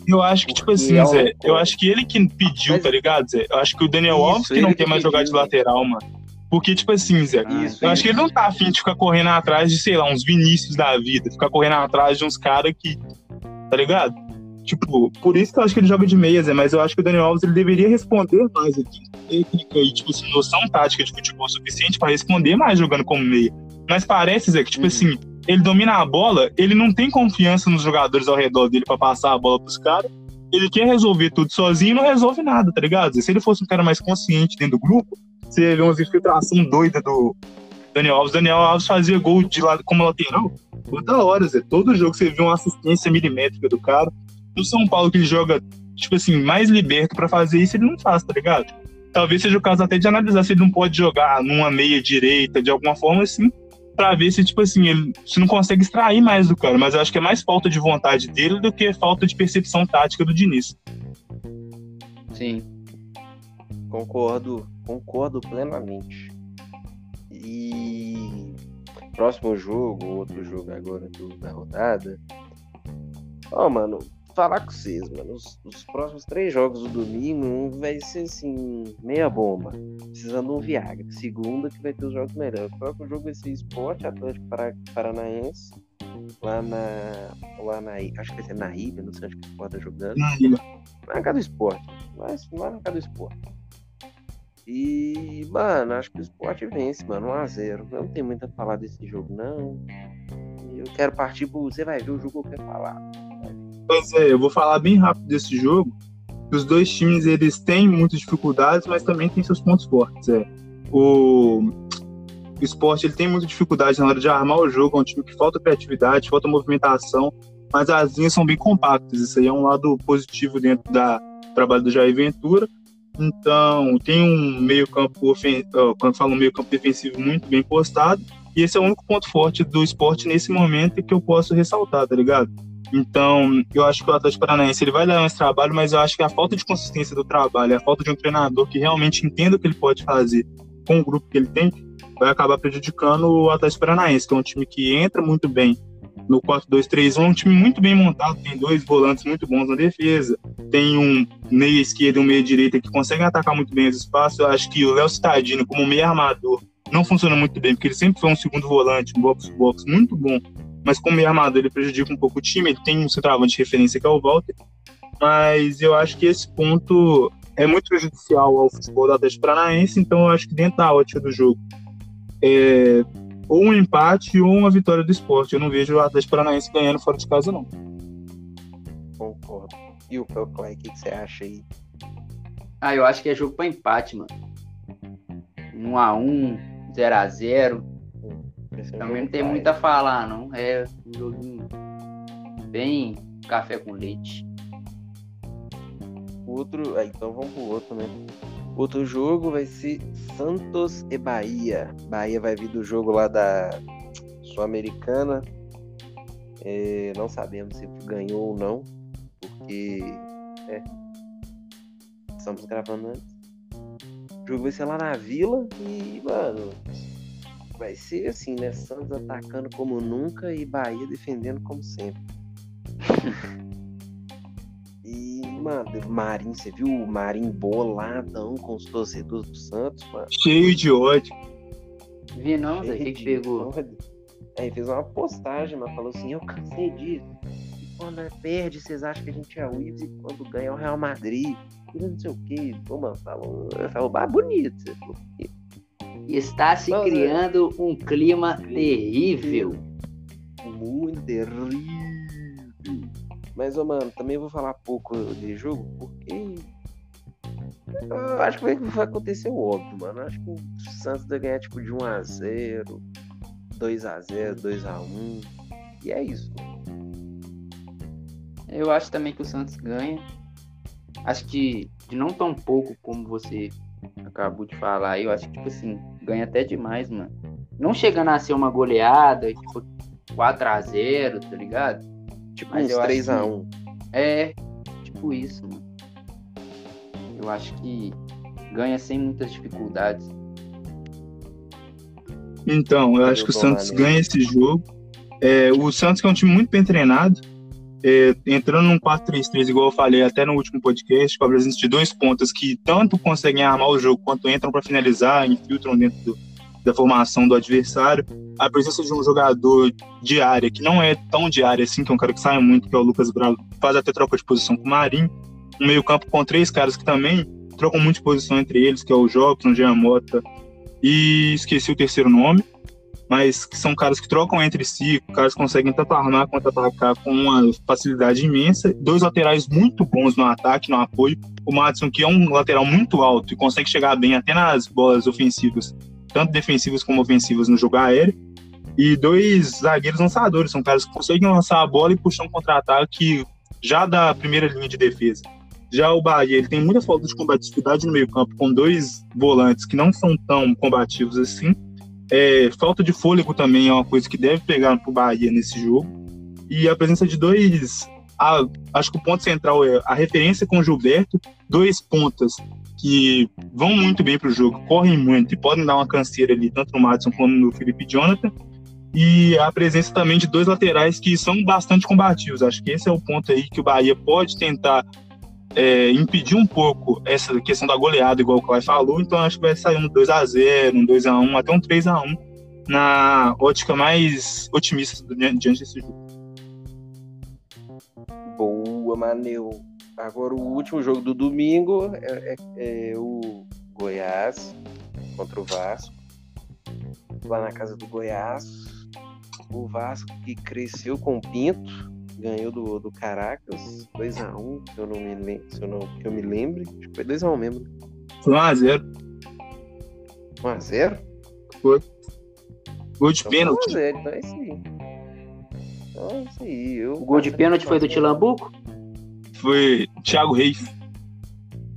Eu acho que, tipo Porque tipo assim, é Zé, eu acho que ele que pediu, Mas... tá ligado, Zé? Eu acho que o Daniel Isso, Alves que não quer mais jogar de lateral, mano. Porque, tipo assim, Zé, Isso, eu acho que ele não tá afim de ficar correndo atrás de, sei lá, uns Vinícius da vida, ficar correndo atrás de uns caras que. Tá ligado? Tipo, por isso que eu acho que ele joga de meia, Zé, mas eu acho que o Daniel Alves ele deveria responder mais aqui. Técnica e, tipo assim, noção tática de futebol suficiente para responder mais jogando como meia. Mas parece, Zé, que, tipo uhum. assim, ele domina a bola, ele não tem confiança nos jogadores ao redor dele para passar a bola pros caras. Ele quer resolver tudo sozinho e não resolve nada, tá ligado? Se ele fosse um cara mais consciente dentro do grupo, você vê umas infiltrações doidas do Daniel Alves. Daniel Alves fazia gol de lado como lateral toda hora, Zé. Todo jogo você vê uma assistência milimétrica do cara. No São Paulo, que joga, tipo assim, mais liberto para fazer isso, ele não faz, tá ligado? Talvez seja o caso até de analisar se ele não pode jogar numa meia direita de alguma forma assim, pra ver se, tipo assim, ele se não consegue extrair mais do cara. Mas eu acho que é mais falta de vontade dele do que falta de percepção tática do Diniz. Sim. Concordo, concordo plenamente. E próximo jogo, outro jogo agora do, da rodada. Ó, oh, mano, falar com vocês, mano. Os, os, próximos três jogos do domingo vai ser assim, meia bomba. Precisando de um Viagra. Segunda que vai ter os jogos melhores. O próximo jogo vai ser Esporte Atlético Paranaense. Lá na. Lá na. Acho que vai ser na ilha, não sei onde que o Esporte tá jogando. Na ilha. Na casa do esporte. Mas lá na casa do esporte. E, mano, acho que o esporte vence, mano, 1x0. Não tem muito a falar desse jogo, não. Eu quero partir pro. Você vai ver o jogo que eu quero falar. Pois é, eu vou falar bem rápido desse jogo. Os dois times eles têm muitas dificuldades, mas também têm seus pontos fortes. É. O, o esporte ele tem muita dificuldade na hora de armar o jogo, é um time que falta criatividade, falta movimentação, mas as linhas são bem compactas. Isso aí é um lado positivo dentro da trabalho do Jair Ventura. Então, tem um meio-campo quando falo meio-campo defensivo muito bem postado, e esse é o único ponto forte do esporte nesse momento que eu posso ressaltar, tá ligado? Então, eu acho que o Atlético Paranaense ele vai dar esse trabalho, mas eu acho que a falta de consistência do trabalho, a falta de um treinador que realmente entenda o que ele pode fazer com o grupo que ele tem, vai acabar prejudicando o Atlético Paranaense, que é um time que entra muito bem no 4-2-3-1, um time muito bem montado, tem dois volantes muito bons na defesa, tem um meia esquerda e um meia direita que conseguem atacar muito bem os espaços. Eu acho que o Léo Cittadino, como meia armador, não funciona muito bem, porque ele sempre foi um segundo volante, um box-box muito bom, mas como meia armador ele prejudica um pouco o time, ele tem um centroavante de referência que é o Walter, mas eu acho que esse ponto é muito prejudicial ao futebol do Atlético Paranaense, então eu acho que dentro da ótica do jogo, é, ou um empate ou uma vitória do esporte. Eu não vejo o Atlético Paranaense ganhando fora de casa, não. Concordo. E o Clay, o que, você acha aí? Ah, eu acho que é jogo para empate, mano. 1x1, 0x0. Também não tem muito a falar, não. É um joguinho bem café com leite. Outro. Ah, então vamos pro outro, né? Outro jogo vai ser Santos e Bahia. Bahia vai vir do jogo lá da Sul-Americana. É, não sabemos se ganhou ou não, porque é, estamos gravando antes. O jogo vai ser lá na Vila e, mano, vai ser assim, né? Santos atacando como nunca e Bahia defendendo como sempre. [laughs] mano, Marinho, você viu o Marinho boladão com os torcedores do Santos, mano? Cheio de ódio. Vi não, o que, que pegou? Aí fez uma postagem, mas falou assim, eu cansei disso. E quando é perde, vocês acham que a gente é o Ives e quando ganha é o Real Madrid. E não sei o que. Pô, mano, falou, falou bah, bonito. Você falou, Está se mas, é criando um clima terrível. Muito terrível. Mas, ô, mano, também vou falar pouco de jogo, porque. Eu acho que vai acontecer o óbvio, mano. Eu acho que o Santos vai ganhar tipo de 1x0, 2x0, 2x1. E é isso. Eu acho também que o Santos ganha. Acho que de não tão pouco como você acabou de falar, eu acho que, tipo assim, ganha até demais, mano. Não chegando a ser uma goleada, tipo, 4x0, tá ligado? Tipo Mas uns 3x1. É, tipo isso, mano. Eu acho que ganha sem muitas dificuldades. Então, eu acho que o Santos ganha esse jogo. É, o Santos que é um time muito bem treinado, é, entrando num 4-3-3, igual eu falei até no último podcast, com a presença de dois pontas que tanto conseguem armar o jogo quanto entram para finalizar, infiltram dentro do, da formação do adversário, a presença de um jogador de área, que não é tão de área assim, que é um cara que sai muito, que é o Lucas Bravo, faz até troca de posição com o Marinho, um meio campo com três caras que também trocam muito de posição entre eles, que é o Jobson, o Jean Mota, e esqueci o terceiro nome, mas que são caras que trocam entre si, caras que conseguem tanto armar quanto atacar com uma facilidade imensa. Dois laterais muito bons no ataque, no apoio. O Madison, que é um lateral muito alto e consegue chegar bem até nas bolas ofensivas tanto defensivas como ofensivas no jogo aéreo. E dois zagueiros lançadores, são caras que conseguem lançar a bola e puxar um contra-ataque já da primeira linha de defesa. Já o Bahia, ele tem muita falta de combatividade no meio-campo, com dois volantes que não são tão combativos assim. É, falta de fôlego também é uma coisa que deve pegar pro Bahia nesse jogo. E a presença de dois. A, acho que o ponto central é a referência com o Gilberto, dois pontas que vão muito bem para o jogo, correm muito e podem dar uma canseira ali, tanto no Madison como no Felipe Jonathan. E a presença também de dois laterais que são bastante combativos. Acho que esse é o ponto aí que o Bahia pode tentar é, impedir um pouco essa questão da goleada, igual o Clay falou. Então acho que vai sair um 2x0, um 2x1, até um 3x1 na ótica mais otimista diante desse jogo. Boa, Maneu. Agora o último jogo do domingo é, é, é o Goiás contra o Vasco. Lá na casa do Goiás. O Vasco que cresceu com o Pinto ganhou do, do Caracas 2x1, um, se eu não me lembro, se eu não, que eu me lembre. Acho que foi 2x1 um mesmo. Foi 1x0. 1x0? Foi. Gol de então, pênalti. 1x0, então é isso aí. Então é isso aí. Eu o gol de pênalti foi do Tilambuco? Foi Thiago Reis.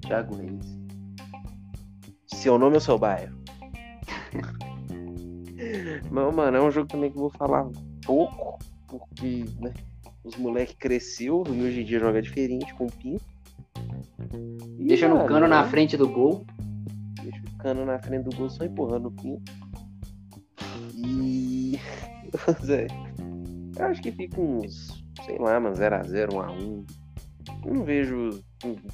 Thiago Reis. Seu nome é seu bairro. [laughs] Mas, mano, é um jogo também que eu vou falar pouco, porque, né? Os moleques cresceu e hoje em dia joga diferente com o Pinto. Deixa no cano na frente do gol. Deixa o cano na frente do gol só empurrando o Pinto. E. [laughs] Zé, eu acho que fica uns, sei lá, mano, 0x0, 1x1. Não vejo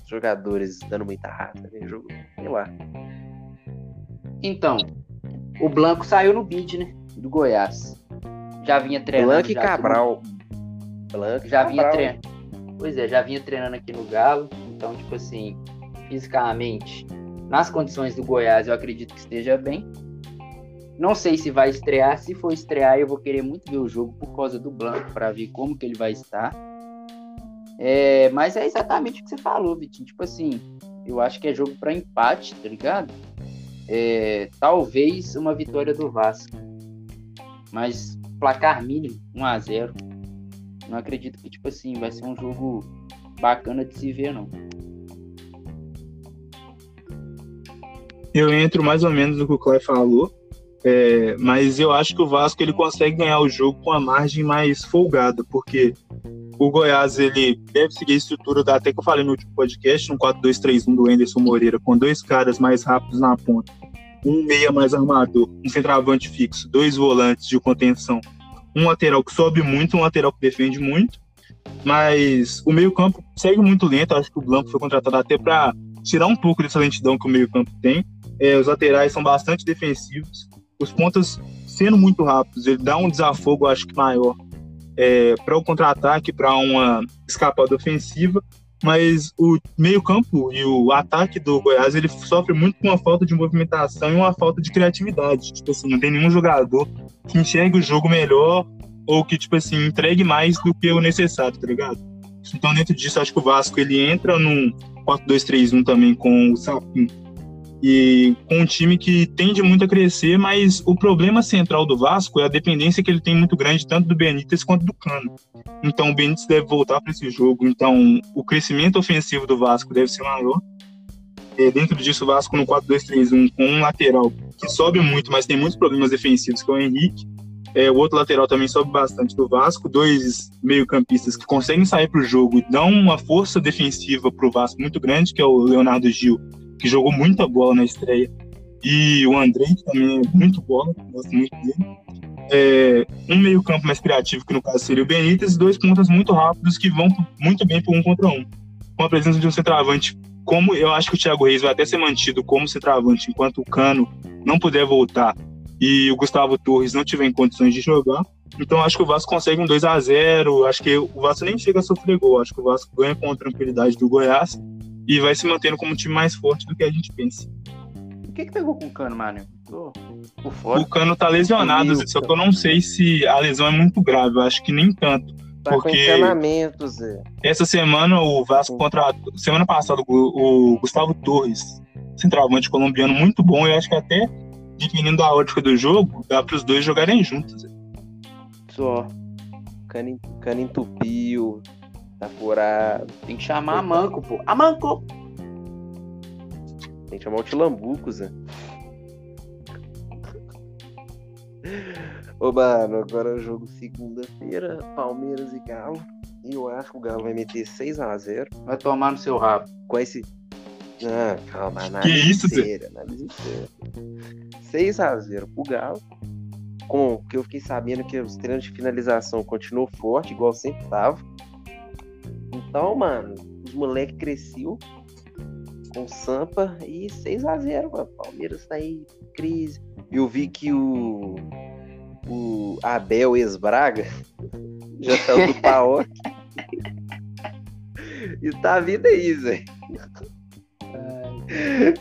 jogadores dando muita raça, né? Jogo, sei lá. Então, o Blanco saiu no bid, né? Do Goiás. Já vinha treinando. Blanco e Cabral. Blanco já vinha treinando. Pois é, já vinha treinando aqui no Galo. Então, tipo assim, fisicamente, nas condições do Goiás, eu acredito que esteja bem. Não sei se vai estrear. Se for estrear, eu vou querer muito ver o jogo por causa do Blanco, para ver como que ele vai estar. É, mas é exatamente o que você falou, Vitinho. Tipo assim, eu acho que é jogo para empate, tá ligado? É, talvez uma vitória do Vasco. Mas placar mínimo, 1 a 0 não acredito que, tipo assim, vai ser um jogo bacana de se ver, não. Eu entro mais ou menos no que o Clay falou, é, mas eu acho que o Vasco ele consegue ganhar o jogo com a margem mais folgada, porque o Goiás ele deve seguir a estrutura da até que eu falei no último podcast, um 4-2-3-1 do Anderson Moreira, com dois caras mais rápidos na ponta, um meia mais armador, um centroavante fixo, dois volantes de contenção um lateral que sobe muito, um lateral que defende muito, mas o meio-campo segue muito lento. Acho que o Blanco foi contratado até para tirar um pouco dessa lentidão que o meio-campo tem. É, os laterais são bastante defensivos, os pontas sendo muito rápidos, ele dá um desafogo, acho que maior, é, para o contra-ataque, para uma escapada ofensiva mas o meio-campo e o ataque do Goiás ele sofre muito com uma falta de movimentação e uma falta de criatividade. Tipo assim, não tem nenhum jogador que enxergue o jogo melhor ou que, tipo assim, entregue mais do que o necessário, tá ligado? Então, dentro disso, acho que o Vasco ele entra num 4-2-3-1 também com o Sapinho e com um time que tende muito a crescer, mas o problema central do Vasco é a dependência que ele tem muito grande tanto do Benítez quanto do Cano. Então o Benítez deve voltar para esse jogo, então o crescimento ofensivo do Vasco deve ser maior. É, dentro disso, o Vasco no 4-2-3-1 com um lateral que sobe muito, mas tem muitos problemas defensivos, que é o Henrique. É, o outro lateral também sobe bastante do Vasco. Dois meio-campistas que conseguem sair para o jogo e dão uma força defensiva para o Vasco muito grande, que é o Leonardo Gil que jogou muita bola na estreia, e o André, que também é muito bola, gosto muito dele. É, um meio-campo mais criativo, que no caso seria o Benítez, e dois pontas muito rápidos que vão muito bem para um contra um. Com a presença de um centroavante, como eu acho que o Thiago Reis vai até ser mantido como centroavante enquanto o Cano não puder voltar e o Gustavo Torres não tiver em condições de jogar. Então acho que o Vasco consegue um 2 a 0 Acho que o Vasco nem chega a sofrer gol. Acho que o Vasco ganha com tranquilidade do Goiás e vai se mantendo como um time mais forte do que a gente pensa. O que, que pegou com o Cano, mano? O Cano tá lesionado, só que eu não sei se a lesão é muito grave, eu acho que nem tanto. Tá porque Zé. essa semana o Vasco contratou, semana passada o, o Gustavo Torres, centroavante colombiano muito bom, eu acho que até dependendo da ótica do jogo, dá para os dois jogarem juntos. Zé. Só. Cano, cano entupiu, Tá furado. Tem que chamar a Manco, pô. A Manco! Tem que chamar o Tilambuco, Zé. Ô, mano, agora é o jogo segunda-feira, Palmeiras e Galo. E eu acho que o Galo vai meter 6x0. Vai tomar no seu rabo. Com esse. Ah, calma, análise que isso, inteira, análise inteira. 6x0 pro Galo. Com que eu fiquei sabendo que os treinos de finalização continuam forte, igual sempre tava. Então, mano, os moleques cresceu com Sampa e 6x0, mano. Palmeiras tá aí, crise. Eu vi que o o Abel ex-Braga [laughs] já tá do Paok. [laughs] e tá vindo aí, Zé. [laughs]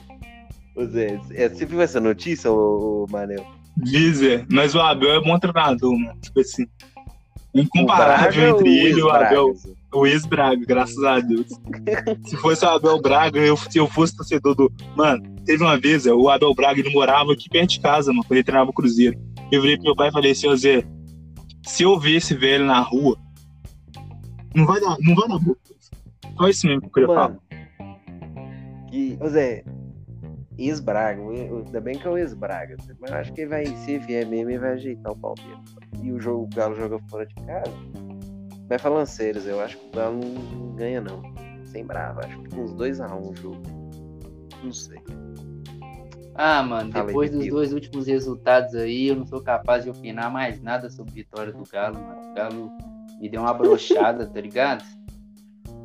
Ô Zé, é, você viu essa notícia, ô, ô Manel? Dizer, mas o Abel é bom treinador, mano. Tipo assim. Incomparável entre ele e o Abel. O ex-Braga, graças a Deus. Se fosse o Abel Braga, eu, se eu fosse torcedor do. Mano, teve uma vez, o Abel Braga ele morava aqui perto de casa, mano, quando ele treinava o Cruzeiro. Eu virei pro meu pai e falei assim, Zé, se eu ver esse velho na rua, não vai dar, não vai dar boa. Só isso mesmo que eu queria falar. Que, ô Zé, ex-Braga, ainda bem que é o ex-Braga, mas acho que ele vai, se vier mesmo, ele vai ajeitar o Palmeiras. E o jogo, o Galo joga fora de casa. Vai sério, eu acho que o Galo não ganha, não. Sem brava, acho que uns 2x1 um o jogo. Não sei. Ah, mano, depois dos dois últimos resultados aí, eu não sou capaz de opinar mais nada sobre a vitória do Galo, mano. O Galo me deu uma brochada, tá ligado?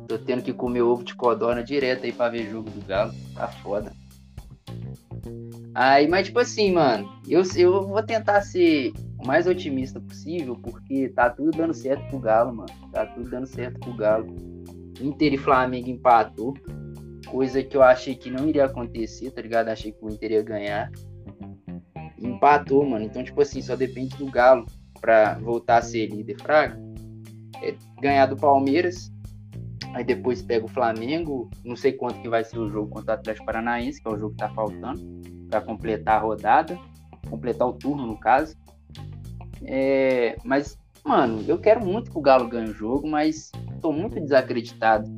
Tô tendo que comer ovo de codorna direto aí pra ver jogo do Galo. Tá foda. Aí, mas tipo assim, mano, eu, eu vou tentar ser o mais otimista possível, porque tá tudo dando certo pro Galo, mano. Tá tudo dando certo pro Galo. Inter e Flamengo empatou coisa que eu achei que não iria acontecer, tá ligado? Achei que o Inter ia ganhar. empatou, mano. Então, tipo assim, só depende do Galo pra voltar a ser líder fraco. É ganhar do Palmeiras. Aí depois pega o Flamengo. Não sei quanto que vai ser o jogo contra o Atlético Paranaense, que é o jogo que tá faltando. para completar a rodada. Completar o turno, no caso. É, mas, mano, eu quero muito que o Galo ganhe o jogo, mas tô muito desacreditado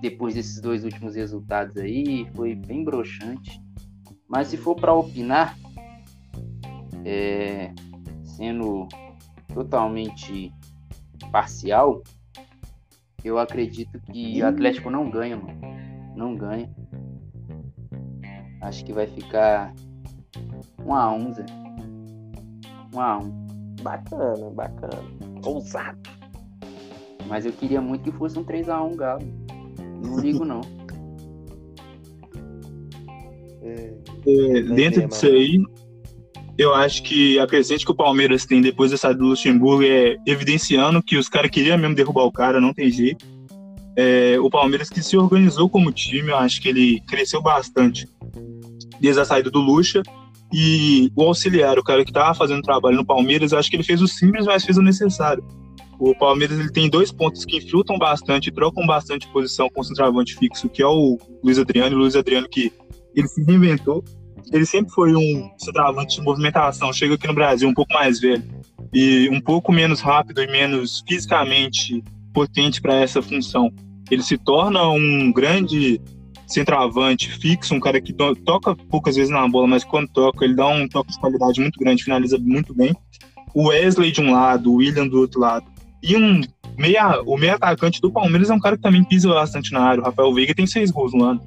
depois desses dois últimos resultados aí, foi bem broxante. Mas se for para opinar, é, sendo totalmente parcial, eu acredito que o Atlético não ganha, mano. Não ganha. Acho que vai ficar um a um, Zé. Um a um. Bacana, bacana. Ousado. Mas eu queria muito que fosse um 3x1 Galo. Não ligo, não. [laughs] É, é, dentro disso aí, eu acho que a crescente que o Palmeiras tem depois saída do Luxemburgo é evidenciando que os caras queriam mesmo derrubar o cara, não tem jeito. É, o Palmeiras que se organizou como time, eu acho que ele cresceu bastante desde a saída do Lucha. E o auxiliar, o cara que estava fazendo trabalho no Palmeiras, acho que ele fez o simples, mas fez o necessário. O Palmeiras ele tem dois pontos que infiltram bastante, trocam bastante posição com o centroavante fixo, que é o Luiz Adriano. O Luiz Adriano que ele se reinventou. Ele sempre foi um centroavante de movimentação. Chega aqui no Brasil um pouco mais velho e um pouco menos rápido e menos fisicamente potente para essa função. Ele se torna um grande centroavante fixo, um cara que to toca poucas vezes na bola, mas quando toca, ele dá um toque de qualidade muito grande, finaliza muito bem. O Wesley de um lado, o William do outro lado. E um meia, o meia atacante do Palmeiras é um cara que também pisa bastante na área. O Rafael Veiga tem seis gols no ano.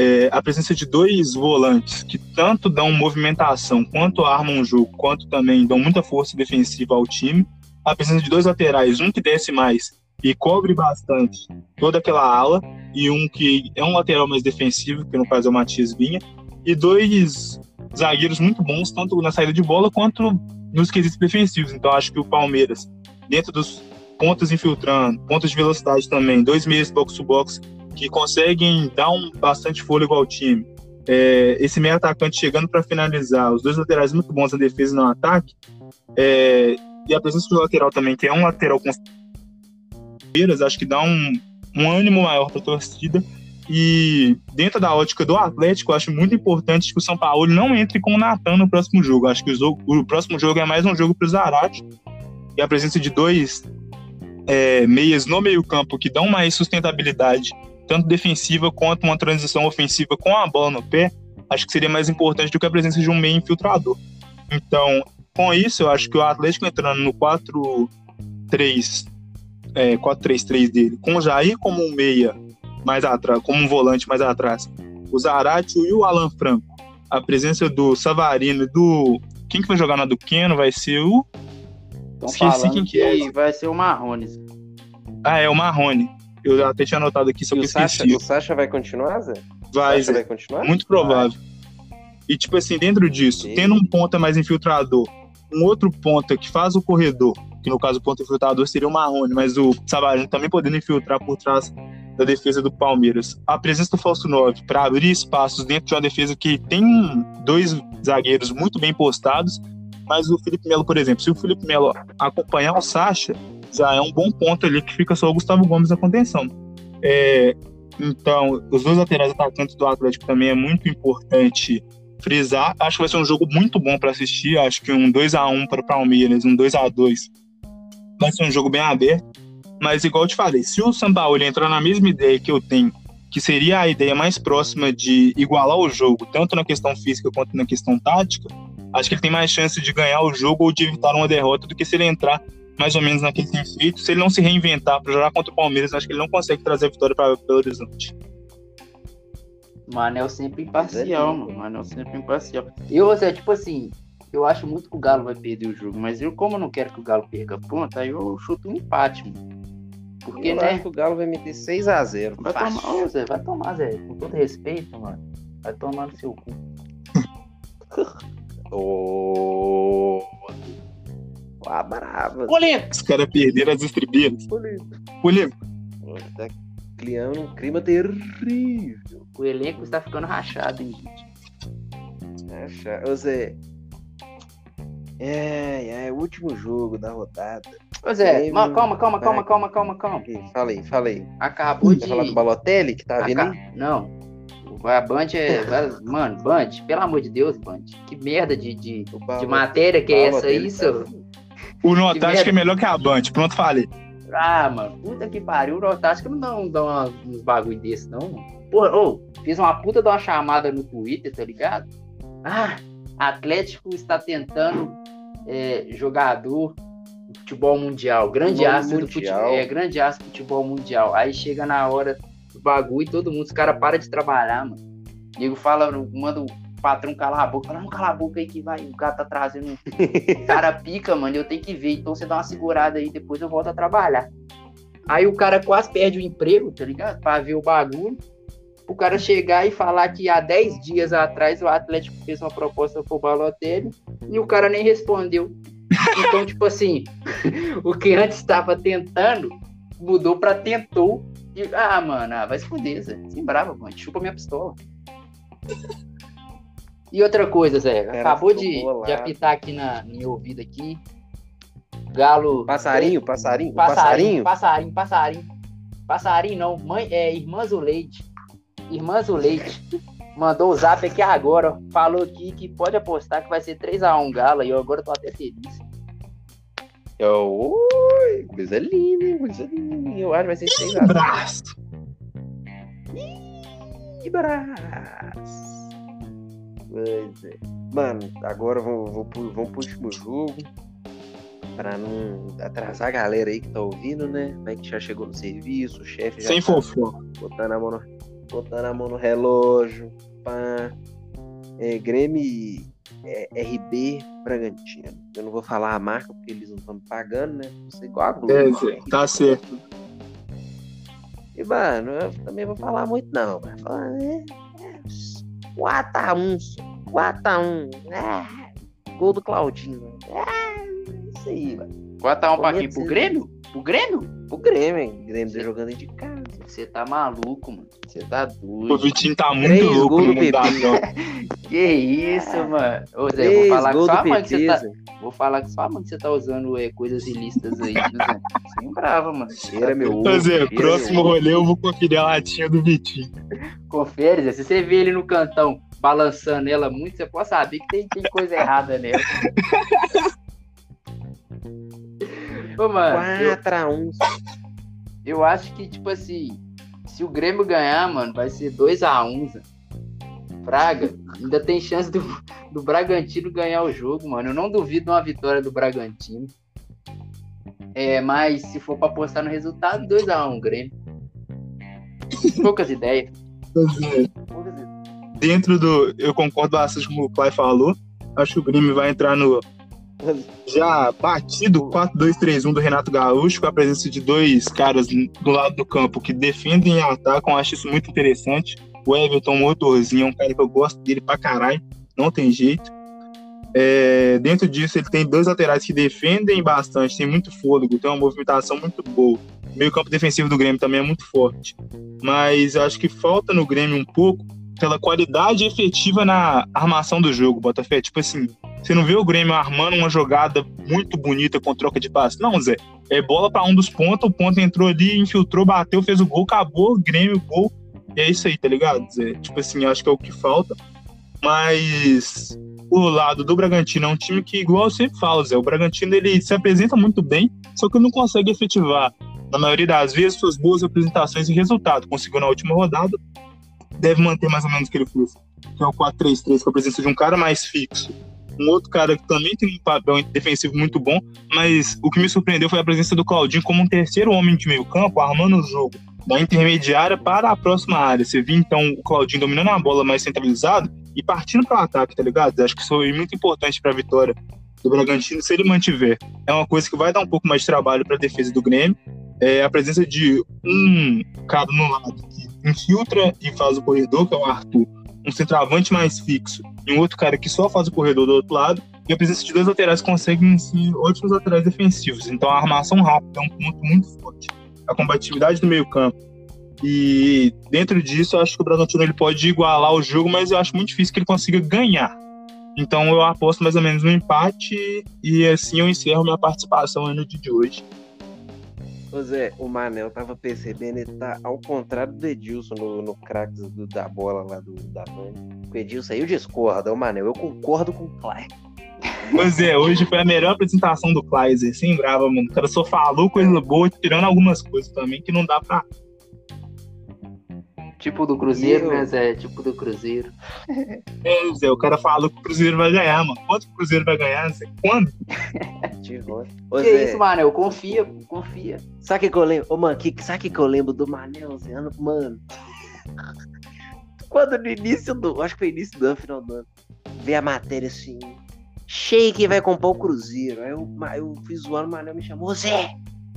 É, a presença de dois volantes que tanto dão movimentação, quanto armam o jogo, quanto também dão muita força defensiva ao time. A presença de dois laterais, um que desce mais e cobre bastante toda aquela ala, e um que é um lateral mais defensivo, que no caso é o Matias Vinha, e dois zagueiros muito bons, tanto na saída de bola quanto nos quesitos defensivos. Então acho que o Palmeiras dentro dos pontos infiltrando, pontos de velocidade também, dois meios box-to-box que conseguem dar um bastante fôlego ao time. É, esse meio atacante chegando para finalizar, os dois laterais muito bons na defesa e no ataque, é, e a presença do lateral também, que é um lateral com acho que dá um, um ânimo maior para a torcida. E dentro da ótica do Atlético, acho muito importante que o São Paulo não entre com o Natan no próximo jogo. Acho que o, jogo, o próximo jogo é mais um jogo para o Zarate e a presença de dois é, meias no meio-campo que dão mais sustentabilidade, tanto defensiva quanto uma transição ofensiva com a bola no pé, acho que seria mais importante do que a presença de um meio infiltrador. Então, com isso, eu acho que o Atlético entrando no 4-3, é, 4-3-3 dele, com o Jair como um meia mais atrás, como um volante mais atrás, o Zaratio e o Alan Franco, a presença do Savarino e do. Quem que vai jogar na do Keno vai ser o. Esqueci quem que, é. Vai ser o Marrones. Ah, é o Marrone. Eu até tinha anotado aqui, só que o. Sacha, o Sacha vai continuar, Zé? Vai, Zé. vai continuar? Muito provável. Vai. E, tipo assim, dentro disso, Sim. tendo um ponta mais infiltrador, um outro ponta que faz o corredor, que no caso o ponta infiltrador seria o Marrone, mas o Savarino também podendo infiltrar por trás da defesa do Palmeiras. A presença do Falso 9 para abrir espaços dentro de uma defesa que tem dois zagueiros muito bem postados, mas o Felipe Melo, por exemplo, se o Felipe Melo acompanhar o Sacha, já é um bom ponto ali que fica só o Gustavo Gomes na contenção. É, então, os dois laterais atacantes do Atlético também é muito importante frisar. Acho que vai ser um jogo muito bom para assistir. Acho que um 2 a 1 para o Palmeiras, um 2 a 2 vai ser um jogo bem aberto. Mas, igual eu te falei, se o Sampaoli entrar na mesma ideia que eu tenho, que seria a ideia mais próxima de igualar o jogo, tanto na questão física quanto na questão tática, acho que ele tem mais chance de ganhar o jogo ou de evitar uma derrota do que se ele entrar mais ou menos naquele que tem feito. Se ele não se reinventar para jogar contra o Palmeiras, acho que ele não consegue trazer a vitória para Belo Horizonte. Manel sempre imparcial, mano. Manel sempre imparcial. Eu, assim, tipo assim, eu acho muito que o Galo vai perder o jogo, mas eu, como eu não quero que o Galo perca ponta, aí eu chuto um empate, mano. Porque, eu né? Acho que o Galo vai meter 6x0. Vai tomar, ô, Zé, vai tomar, Zé. Com todo respeito, mano. Vai tomar no seu cu. [laughs] Ô. oh. Ah, brava. Polêmico. Os caras perderam as estribeiras. Polêmico. Polêmico. Tá criando um clima terrível. O elenco está ficando rachado, hein, gente? Rachado. Ô, Zé. É, é o último jogo da rodada. Pois é, calma, calma, calma, calma, calma, calma, calma. Falei, falei. Acabou de. Vai falar do Balotelli que tá vindo aí? Não. A Band é. Mano, Band, pelo amor de Deus, Band. Que merda de, de, de matéria que é essa aí, seu? O Notástico é melhor que a Band, pronto, falei. Ah, mano, puta que pariu, o Notástico não dá, não dá uns bagulho desse, não. Porra, ô, oh, fiz uma puta de uma chamada no Twitter, tá ligado? Ah, Atlético está tentando é, jogador do futebol mundial, grande astro do futebol, é, grande astro do futebol mundial. Aí chega na hora do bagulho e todo mundo, os caras param de trabalhar, mano. O nego fala, manda o patrão calar a boca, fala, não, cala a boca aí que vai, o cara tá trazendo um [laughs] cara pica, mano, eu tenho que ver, então você dá uma segurada aí, depois eu volto a trabalhar. Aí o cara quase perde o emprego, tá ligado? Pra ver o bagulho. O cara chegar e falar que há 10 dias atrás o Atlético fez uma proposta pro Balotelli e o cara nem respondeu. Então, tipo assim, [laughs] o que antes estava tentando mudou para tentou. E, ah, mano, ah, vai se fuder, Zé. Sem brava, mano. Chupa minha pistola. E outra coisa, Zé. Cara, acabou de, de, apitar aqui na, no meu ouvido aqui. Galo. Passarinho, passarinho, passarinho. Passarinho, passarinho. Passarinho não. Mãe, é, irmã Zuleide. Irmã Zuleide mandou o zap aqui agora. Falou aqui que pode apostar que vai ser 3x1 Galo. E eu agora tô até feliz. Oi, coisa linda, hein? Coisa linda. Eu acho que vai ser 6x0. Braço! Que braço! Pois é. Mano, agora vamos, vamos, vamos pro último jogo. Pra não atrasar a galera aí que tá ouvindo, né? Vai que já chegou no serviço, o chefe já. Sem tá fofo. Botando a mão no botando a mão no relógio, pá. É, Grêmio é, RB Bragantino. Eu não vou falar a marca porque eles não estão me pagando, né? Você igual a Globo. É, tá certo. E, mano, eu também vou falar muito não. Vai falar, né? 4x1, 4x1. É, gol do Claudinho. É, isso aí, mano. 4x1 pra quem? Pro Grêmio? Pro Grêmio? Pro Grêmio, hein? Grêmio tá jogando de casa. Você tá maluco, mano. Você tá doido. O Vitinho tá muito Três louco no mundo [laughs] Que isso, mano. Ô, Zé, vou falar com sua mãe que você tá. Vou falar com sua mãe que você tá usando é, coisas ilícitas aí, Zé. Sem brava, mano. Cheira meu ovo. Zé, próximo rolê eu vou conferir a latinha do Vitinho. Confere, Zé. Se você vê ele no cantão balançando ela muito, você pode saber que tem, tem coisa errada nela. [laughs] Ô, mano. 4x1. Eu acho que, tipo assim, se o Grêmio ganhar, mano, vai ser 2x1. Fraga, ainda tem chance do, do Bragantino ganhar o jogo, mano. Eu não duvido uma vitória do Bragantino. É, mas se for para apostar no resultado, 2x1 um, Grêmio. Poucas ideias. Poucas ideias. Dentro do. Eu concordo bastante com o Clay falou. Acho que o Grêmio vai entrar no. Já batido 4-2-3-1 do Renato Gaúcho, com a presença de dois caras do lado do campo que defendem e atacam. Acho isso muito interessante. O Everton Motorzinho é um cara que eu gosto dele pra caralho, não tem jeito. É, dentro disso, ele tem dois laterais que defendem bastante, tem muito fôlego, tem uma movimentação muito boa. O meio campo defensivo do Grêmio também é muito forte. Mas eu acho que falta no Grêmio um pouco pela qualidade efetiva na armação do jogo, Botafé. Tipo assim, você não vê o Grêmio armando uma jogada muito bonita com troca de passe. Não, Zé. É bola para um dos pontos, o ponto entrou ali, infiltrou, bateu, fez o gol, acabou, Grêmio, gol. E é isso aí, tá ligado, Zé? Tipo assim, acho que é o que falta. Mas o lado do Bragantino é um time que, igual eu sempre falo, Zé, o Bragantino ele se apresenta muito bem, só que não consegue efetivar, na maioria das vezes, suas boas apresentações e resultado. Conseguiu na última rodada, deve manter mais ou menos o que ele fez, que é o 4-3-3, com a presença de um cara mais fixo. Um outro cara que também tem um papel defensivo muito bom, mas o que me surpreendeu foi a presença do Claudinho como um terceiro homem de meio campo, armando o jogo da intermediária para a próxima área. Você viu então o Claudinho dominando a bola mais centralizado e partindo para o ataque, tá ligado? Acho que isso foi muito importante para a vitória do Bragantino se ele mantiver. É uma coisa que vai dar um pouco mais de trabalho para a defesa do Grêmio. É a presença de um cara no lado que infiltra e faz o corredor, que é o Arthur, um centroavante mais fixo, e um outro cara que só faz o corredor do outro lado, e a presença de dois laterais conseguem ser ótimos laterais defensivos. Então a armação rápida é um ponto muito forte a combatividade do meio-campo. E dentro disso, eu acho que o Bragantino ele pode igualar o jogo, mas eu acho muito difícil que ele consiga ganhar. Então eu aposto mais ou menos no empate e assim eu encerro minha participação no dia de hoje. Ô Zé, o Manel tava percebendo, ele tá ao contrário do Edilson no, no craques da bola lá do, da Band. O Edilson aí eu discordo, o Manel, eu concordo com o Clark. Pois é, hoje foi a melhor apresentação do Kleiser, sem brava, mano. O cara só falou coisa boa, tirando algumas coisas também que não dá pra. Tipo do Cruzeiro, eu... né, Zé? Tipo do Cruzeiro. É, Zé, o cara falou que o Cruzeiro vai ganhar, mano. Quanto o Cruzeiro vai ganhar, Zé? Quando? [laughs] Ô, que Zé... isso, Manel? Confia, confia. Sabe o que eu lembro? Ô, mano, que, sabe o que eu lembro do Manel, Zé? Mano. Quando no início do. Acho que foi início do ano, final do ano. Vê a matéria assim Sheik vai comprar o Cruzeiro. Aí eu, eu fiz zoando, o Manel me chamou, Zé,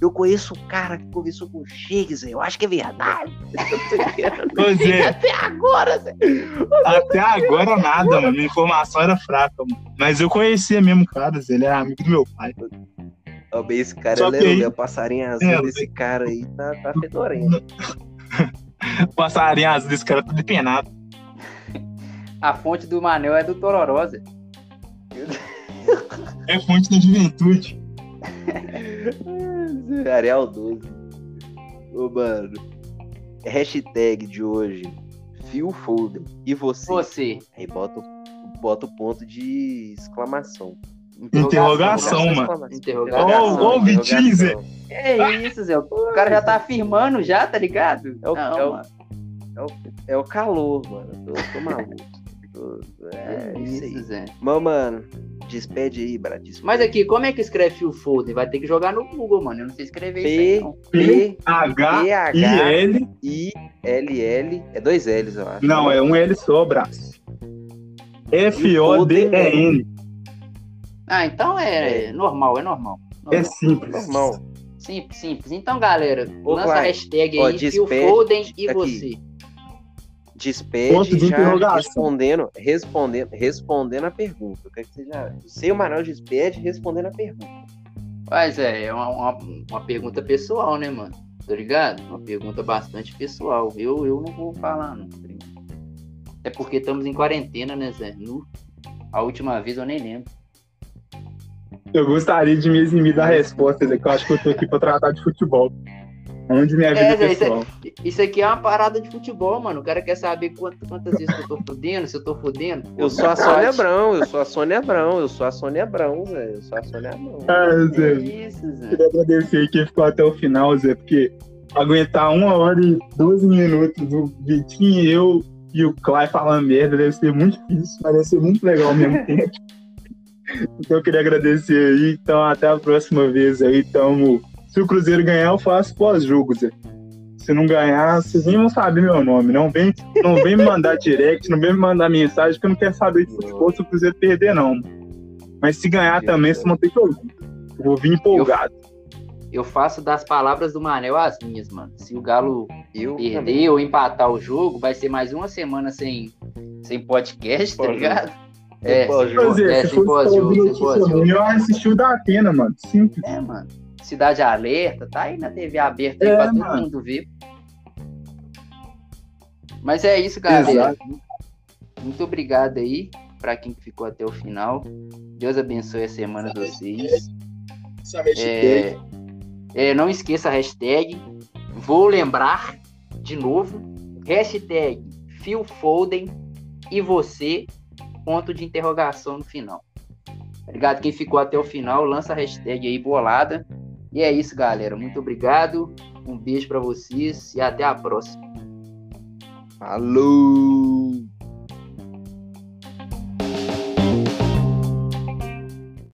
eu conheço um cara que conversou com o Zé. Eu acho que é verdade. [laughs] Pois é. Até agora, Zé. Até agora nada, mano. Minha informação era fraca, mano. Mas eu conhecia mesmo o cara, Zé. Ele era amigo do meu pai. Bem, esse cara Só é aí... o passarinho azul é, desse cara aí tá, tá fedorento. [laughs] passarinho azul desse cara tá depenado. A fonte do Manel é do Tororó, Zé. É fonte da juventude. [laughs] Arial 12. Ô, mano. Hashtag de hoje. Phil Foden. E você? Você. Aí bota, bota o ponto de exclamação. Interrogação, Interrogação mano. Interrogação. Ô, ô, Vitinho, Zé. É isso, Zé. O cara já tá afirmando já, tá ligado? É o, Não, é o, é o, é o calor, mano. Eu tô, tô maluco. É, isso, aí. Zé. Mas, mano, despede aí, Brad. Mas aqui, como é que escreve Phil Foden? Vai ter que jogar no Google, mano. Eu não sei escrever P, isso aí, P, H, I, L. I, L, L. É dois L's, eu acho. Não, é um L só, braço. F, O, D, E, N. Ah, então é, é. normal, é normal. normal. É simples. Normal. Simples, simples. Então, galera, Ô, lança a hashtag aí, Phil Foden e aqui. você despede já respondendo, respondendo, respondendo a pergunta. Eu quero que você já. Sei o Manuel despede respondendo a pergunta. Mas é, é uma, uma, uma, pergunta pessoal, né, mano? Tá ligado? Uma pergunta bastante pessoal. Eu, eu não vou falar, não. É porque estamos em quarentena, né, Zé? No, a última vez eu nem lembro. Eu gostaria de me eximir da resposta, Zé, que eu acho que eu tô aqui pra tratar de futebol. Onde minha vida é, pessoal. Isso, isso, aqui é uma parada de futebol, mano. O cara quer saber quantas, quantas vezes eu tô fudendo, se eu tô fudendo. Eu sou a Sônia Abrão, eu sou a Sônia Abrão, eu sou a Sônia Abrão, Zé. Eu sou a Sônia Abrão. Ah, Zé. É isso, Zé. Queria agradecer quem ficou até o final, Zé, porque aguentar uma hora e 12 minutos do Vitinho e eu e o Clay falando merda deve ser muito difícil, mas deve ser muito legal ao mesmo tempo. [laughs] Então eu queria agradecer aí. Então, até a próxima vez aí. Tamo... Se o Cruzeiro ganhar, eu faço pós-jogo, Zé. Se não ganhar, vocês nem vão saber meu nome. Não vem, não vem me mandar direct, não vem me mandar mensagem, porque eu não quero saber de futebol se o Cruzeiro perder, não. Mas se ganhar também, vocês vão ter que ouvir. Eu vou vir empolgado. Eu, eu faço das palavras do Manel as minhas, mano. Se o Galo eu perder também. ou empatar o jogo, vai ser mais uma semana sem, sem podcast, tá ligado? É, se, é, se pós-jogo. Eu assisti o da Atena, mano. Simples. É, mano. Cidade Alerta, tá aí na TV aberta aí é, pra todo mano. mundo ver. Mas é isso, galera. Exato. Muito obrigado aí para quem ficou até o final. Deus abençoe a semana de vocês. É, é, não esqueça a hashtag. Vou lembrar de novo. Hashtag Phil Foden e você, ponto de interrogação no final. Obrigado quem ficou até o final. Lança a hashtag aí bolada. E é isso, galera. Muito obrigado. Um beijo para vocês e até a próxima. Falou!